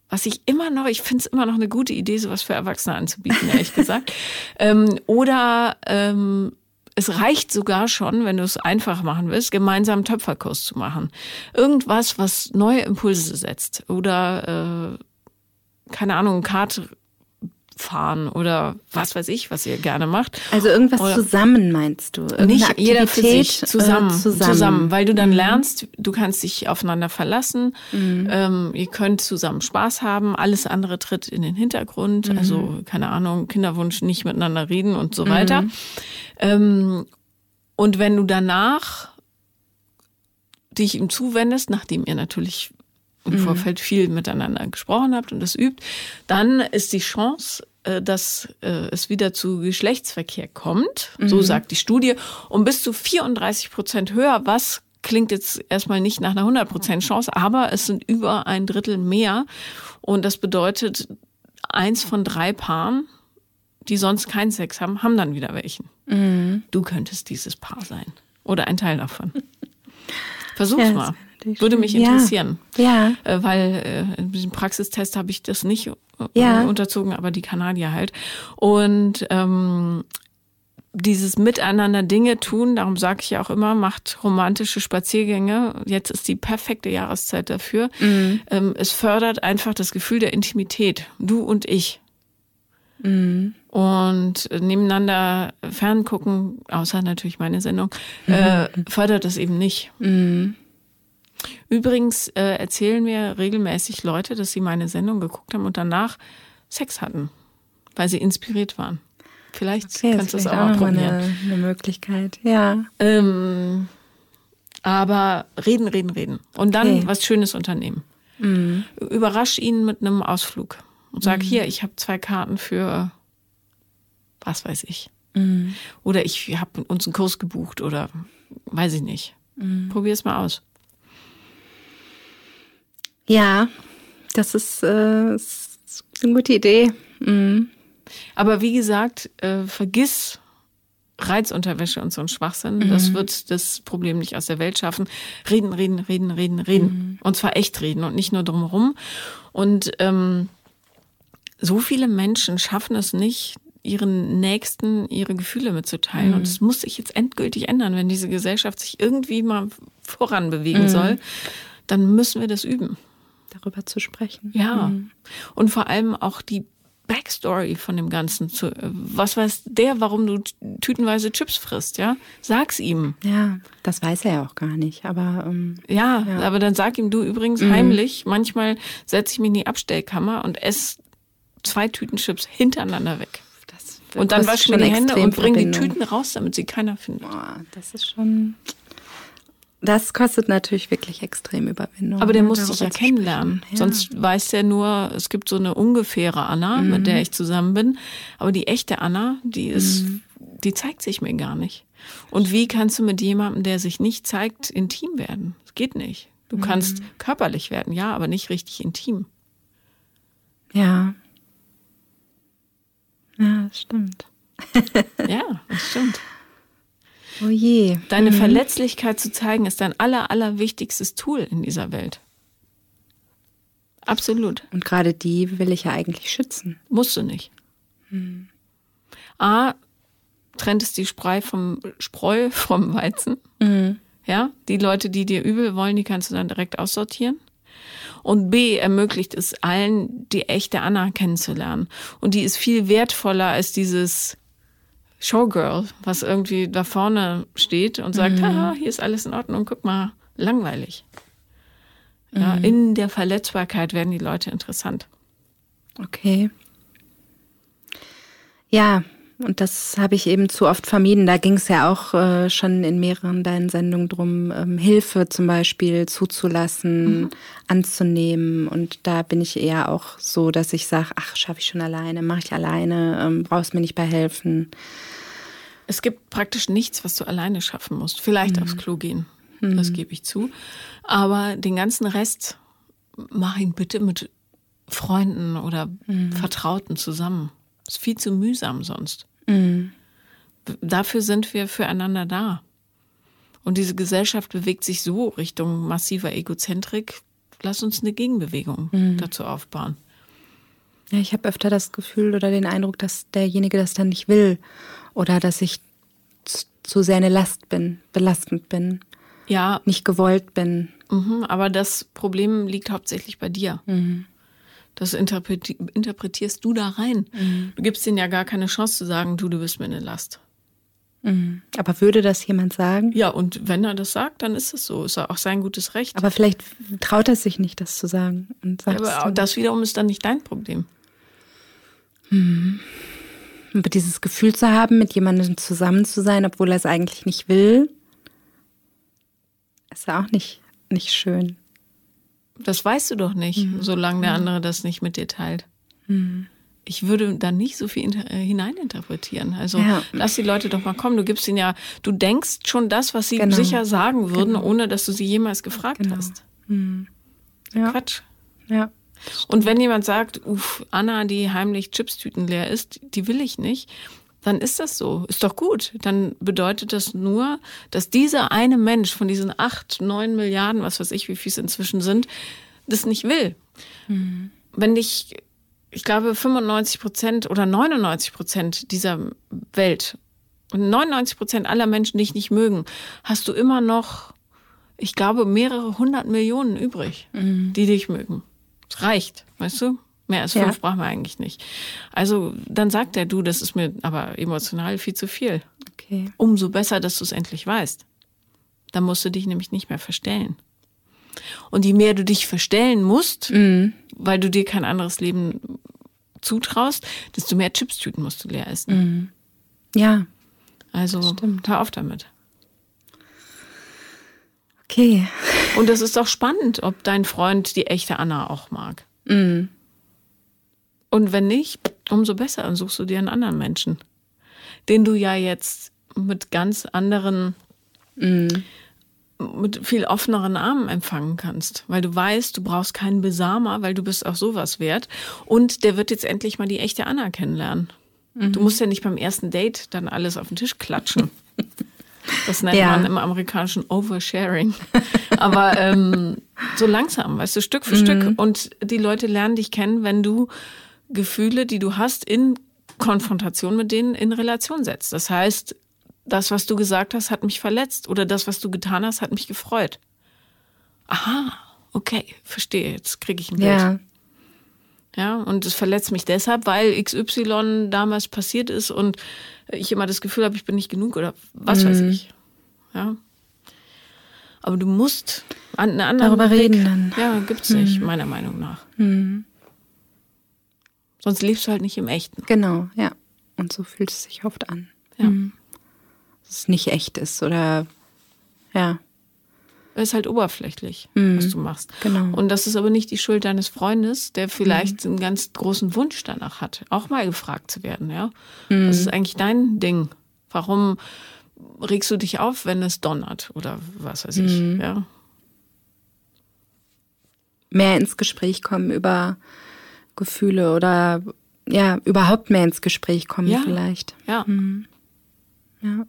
was ich immer noch, ich finde es immer noch eine gute Idee, sowas für Erwachsene anzubieten, ehrlich <laughs> gesagt. Ähm, oder ähm, es reicht sogar schon, wenn du es einfach machen willst, gemeinsam einen Töpferkurs zu machen. Irgendwas, was neue Impulse setzt. Oder äh, keine Ahnung, Kart fahren oder was weiß ich, was ihr gerne macht. Also irgendwas oder zusammen meinst du? Irgendeine nicht Aktivität jeder für sich, zusammen, äh, zusammen, zusammen. weil du dann mhm. lernst, du kannst dich aufeinander verlassen, mhm. ähm, ihr könnt zusammen Spaß haben, alles andere tritt in den Hintergrund, mhm. also keine Ahnung, Kinderwunsch, nicht miteinander reden und so weiter. Mhm. Ähm, und wenn du danach dich ihm zuwendest, nachdem ihr natürlich im mhm. Vorfeld viel miteinander gesprochen habt und das übt, dann ist die Chance, äh, dass äh, es wieder zu Geschlechtsverkehr kommt, mhm. so sagt die Studie, um bis zu 34 Prozent höher, was klingt jetzt erstmal nicht nach einer 100 Prozent Chance, aber es sind über ein Drittel mehr und das bedeutet, eins von drei Paaren, die sonst keinen Sex haben, haben dann wieder welchen. Mhm. Du könntest dieses Paar sein oder ein Teil davon. <laughs> Versuch's yes. mal. Würde mich interessieren. Ja. ja. Äh, weil äh, in diesem Praxistest habe ich das nicht äh, ja. unterzogen, aber die Kanadier halt. Und ähm, dieses Miteinander Dinge tun, darum sage ich ja auch immer, macht romantische Spaziergänge. Jetzt ist die perfekte Jahreszeit dafür. Mhm. Ähm, es fördert einfach das Gefühl der Intimität. Du und ich. Mhm. Und nebeneinander ferngucken, außer natürlich meine Sendung, mhm. äh, fördert das eben nicht. Mhm. Übrigens äh, erzählen mir regelmäßig Leute, dass sie meine Sendung geguckt haben und danach Sex hatten, weil sie inspiriert waren. Vielleicht okay, kannst du es auch mal probieren. Eine, eine Möglichkeit, ja. Ähm, aber reden, reden, reden. Und dann okay. was Schönes unternehmen. Mhm. Überrasch ihn mit einem Ausflug und sag, mhm. hier, ich habe zwei Karten für was weiß ich. Mhm. Oder ich habe uns einen Kurs gebucht oder weiß ich nicht. Mhm. Probier es mal aus. Ja, das ist, äh, ist eine gute Idee. Mhm. Aber wie gesagt, äh, vergiss Reizunterwäsche und so ein Schwachsinn. Mhm. Das wird das Problem nicht aus der Welt schaffen. Reden, reden, reden, reden, reden. Mhm. Und zwar echt reden und nicht nur drumherum. Und ähm, so viele Menschen schaffen es nicht, ihren Nächsten ihre Gefühle mitzuteilen. Mhm. Und es muss sich jetzt endgültig ändern, wenn diese Gesellschaft sich irgendwie mal voran bewegen mhm. soll. Dann müssen wir das üben darüber zu sprechen. Ja. Mhm. Und vor allem auch die Backstory von dem Ganzen. Zu, was weiß der, warum du tütenweise Chips frisst, ja? Sag's ihm. Ja, das weiß er ja auch gar nicht, aber. Ähm, ja, ja, aber dann sag ihm du übrigens mhm. heimlich, manchmal setze ich mich in die Abstellkammer und esse zwei Tüten Chips hintereinander weg. Das und dann wasche mir die Hände und bring die Tüten raus, damit sie keiner findet. Boah, das ist schon. Das kostet natürlich wirklich extrem Überwindung. Aber der ne, muss sich ja kennenlernen. Ja. Sonst weiß der nur, es gibt so eine ungefähre Anna, mhm. mit der ich zusammen bin. Aber die echte Anna, die ist, mhm. die zeigt sich mir gar nicht. Und wie kannst du mit jemandem, der sich nicht zeigt, intim werden? Das geht nicht. Du mhm. kannst körperlich werden, ja, aber nicht richtig intim. Ja. Ja, das stimmt. ja, das stimmt. <laughs> Oh je. Deine mhm. Verletzlichkeit zu zeigen, ist dein aller, allerwichtigstes Tool in dieser Welt. Absolut. Und gerade die will ich ja eigentlich schützen. Musst du nicht. Mhm. A, trennt es die Spreu vom Spreu vom Weizen. Mhm. Ja, die Leute, die dir übel wollen, die kannst du dann direkt aussortieren. Und B ermöglicht es allen, die echte Anna kennenzulernen. Und die ist viel wertvoller als dieses Showgirl, was irgendwie da vorne steht und sagt, mhm. haha, hier ist alles in Ordnung, guck mal, langweilig. Ja, mhm. in der Verletzbarkeit werden die Leute interessant. Okay. Ja, und das habe ich eben zu oft vermieden. Da ging es ja auch äh, schon in mehreren deinen Sendungen drum, ähm, Hilfe zum Beispiel zuzulassen, mhm. anzunehmen. Und da bin ich eher auch so, dass ich sage, ach, schaffe ich schon alleine, mache ich alleine, ähm, brauchst mir nicht bei helfen. Es gibt praktisch nichts, was du alleine schaffen musst. Vielleicht mhm. aufs Klo gehen, mhm. das gebe ich zu. Aber den ganzen Rest mach ihn bitte mit Freunden oder mhm. Vertrauten zusammen. Ist viel zu mühsam sonst. Mhm. Dafür sind wir füreinander da. Und diese Gesellschaft bewegt sich so Richtung massiver Egozentrik. Lass uns eine Gegenbewegung mhm. dazu aufbauen. Ja, ich habe öfter das Gefühl oder den Eindruck, dass derjenige das dann nicht will oder dass ich zu sehr eine Last bin, belastend bin. Ja. Nicht gewollt bin. Mhm, aber das Problem liegt hauptsächlich bei dir. Mhm. Das interpretierst du da rein. Mhm. Du gibst denen ja gar keine Chance zu sagen, du, du bist mir eine Last. Mhm. Aber würde das jemand sagen? Ja, und wenn er das sagt, dann ist es so. Ist auch sein gutes Recht. Aber vielleicht traut er sich nicht, das zu sagen. Und ja, aber das wiederum ist dann nicht dein Problem. Mhm. Aber dieses Gefühl zu haben, mit jemandem zusammen zu sein, obwohl er es eigentlich nicht will, ist ja auch nicht, nicht schön. Das weißt du doch nicht, mhm. solange der andere das nicht mit dir teilt. Mhm. Ich würde da nicht so viel äh, hineininterpretieren. Also ja. lass die Leute doch mal kommen. Du gibst ihnen ja, du denkst schon das, was sie genau. sicher sagen würden, genau. ohne dass du sie jemals gefragt genau. hast. Mhm. Ja. Quatsch. Ja. Und wenn jemand sagt, uff, Anna, die heimlich Chipstüten leer ist, die will ich nicht, dann ist das so. Ist doch gut. Dann bedeutet das nur, dass dieser eine Mensch von diesen acht, neun Milliarden, was weiß ich, wie viel es inzwischen sind, das nicht will. Mhm. Wenn dich, ich glaube, 95 Prozent oder 99 Prozent dieser Welt und 99 Prozent aller Menschen dich nicht mögen, hast du immer noch, ich glaube, mehrere hundert Millionen übrig, mhm. die dich mögen. Es reicht, weißt du? Mehr als fünf ja. brauchen wir eigentlich nicht. Also dann sagt er, du, das ist mir aber emotional viel zu viel. Okay. Umso besser, dass du es endlich weißt. Dann musst du dich nämlich nicht mehr verstellen. Und je mehr du dich verstellen musst, mhm. weil du dir kein anderes Leben zutraust, desto mehr Chipstüten musst du leer essen. Mhm. Ja. Also hör auf damit. Okay. Und es ist doch spannend, ob dein Freund die echte Anna auch mag. Mhm. Und wenn nicht, umso besser, dann suchst du dir einen anderen Menschen, den du ja jetzt mit ganz anderen, mhm. mit viel offeneren Armen empfangen kannst, weil du weißt, du brauchst keinen Besamer, weil du bist auch sowas wert. Und der wird jetzt endlich mal die echte Anna kennenlernen. Mhm. Du musst ja nicht beim ersten Date dann alles auf den Tisch klatschen. <laughs> Das nennt ja. man im amerikanischen Oversharing. <laughs> Aber ähm, so langsam, weißt du, Stück für mhm. Stück. Und die Leute lernen dich kennen, wenn du Gefühle, die du hast, in Konfrontation mit denen in Relation setzt. Das heißt, das, was du gesagt hast, hat mich verletzt oder das, was du getan hast, hat mich gefreut. Aha, okay, verstehe, jetzt kriege ich ein Bild. Ja. Ja, und es verletzt mich deshalb, weil XY damals passiert ist und ich immer das Gefühl habe, ich bin nicht genug oder was mhm. weiß ich. Ja. Aber du musst an eine andere Darüber Weg, reden dann. Ja, gibt's mhm. nicht, meiner Meinung nach. Mhm. Sonst lebst du halt nicht im Echten. Genau, ja. Und so fühlt es sich oft an. Ja. Mhm. Dass es nicht echt ist oder ja. Es ist halt oberflächlich, mhm. was du machst. Genau. Und das ist aber nicht die Schuld deines Freundes, der vielleicht mhm. einen ganz großen Wunsch danach hat, auch mal gefragt zu werden, ja. Mhm. Das ist eigentlich dein Ding. Warum regst du dich auf, wenn es donnert oder was weiß ich, mhm. ja? Mehr ins Gespräch kommen über Gefühle oder ja, überhaupt mehr ins Gespräch kommen ja. vielleicht. Ja. Mhm. Ja.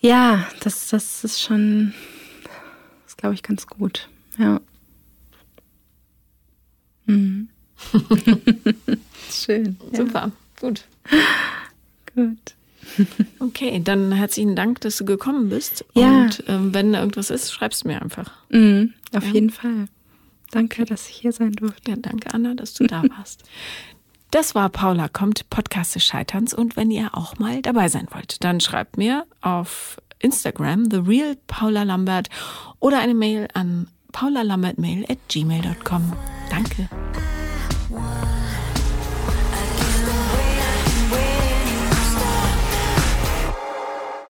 Ja, das, das ist schon, das glaube ich ganz gut. Ja. Mhm. <laughs> Schön. Super, ja. gut. Gut. Okay, dann herzlichen Dank, dass du gekommen bist. Ja. Und ähm, wenn irgendwas ist, schreibst du mir einfach. Mhm, auf ja. jeden Fall. Danke, dass ich hier sein durfte. Ja, danke, Anna, dass du da <laughs> warst. Das war Paula kommt, Podcast des Scheiterns. Und wenn ihr auch mal dabei sein wollt, dann schreibt mir auf Instagram, The Real Paula Lambert oder eine Mail an paulalambertmail at gmail.com. Danke.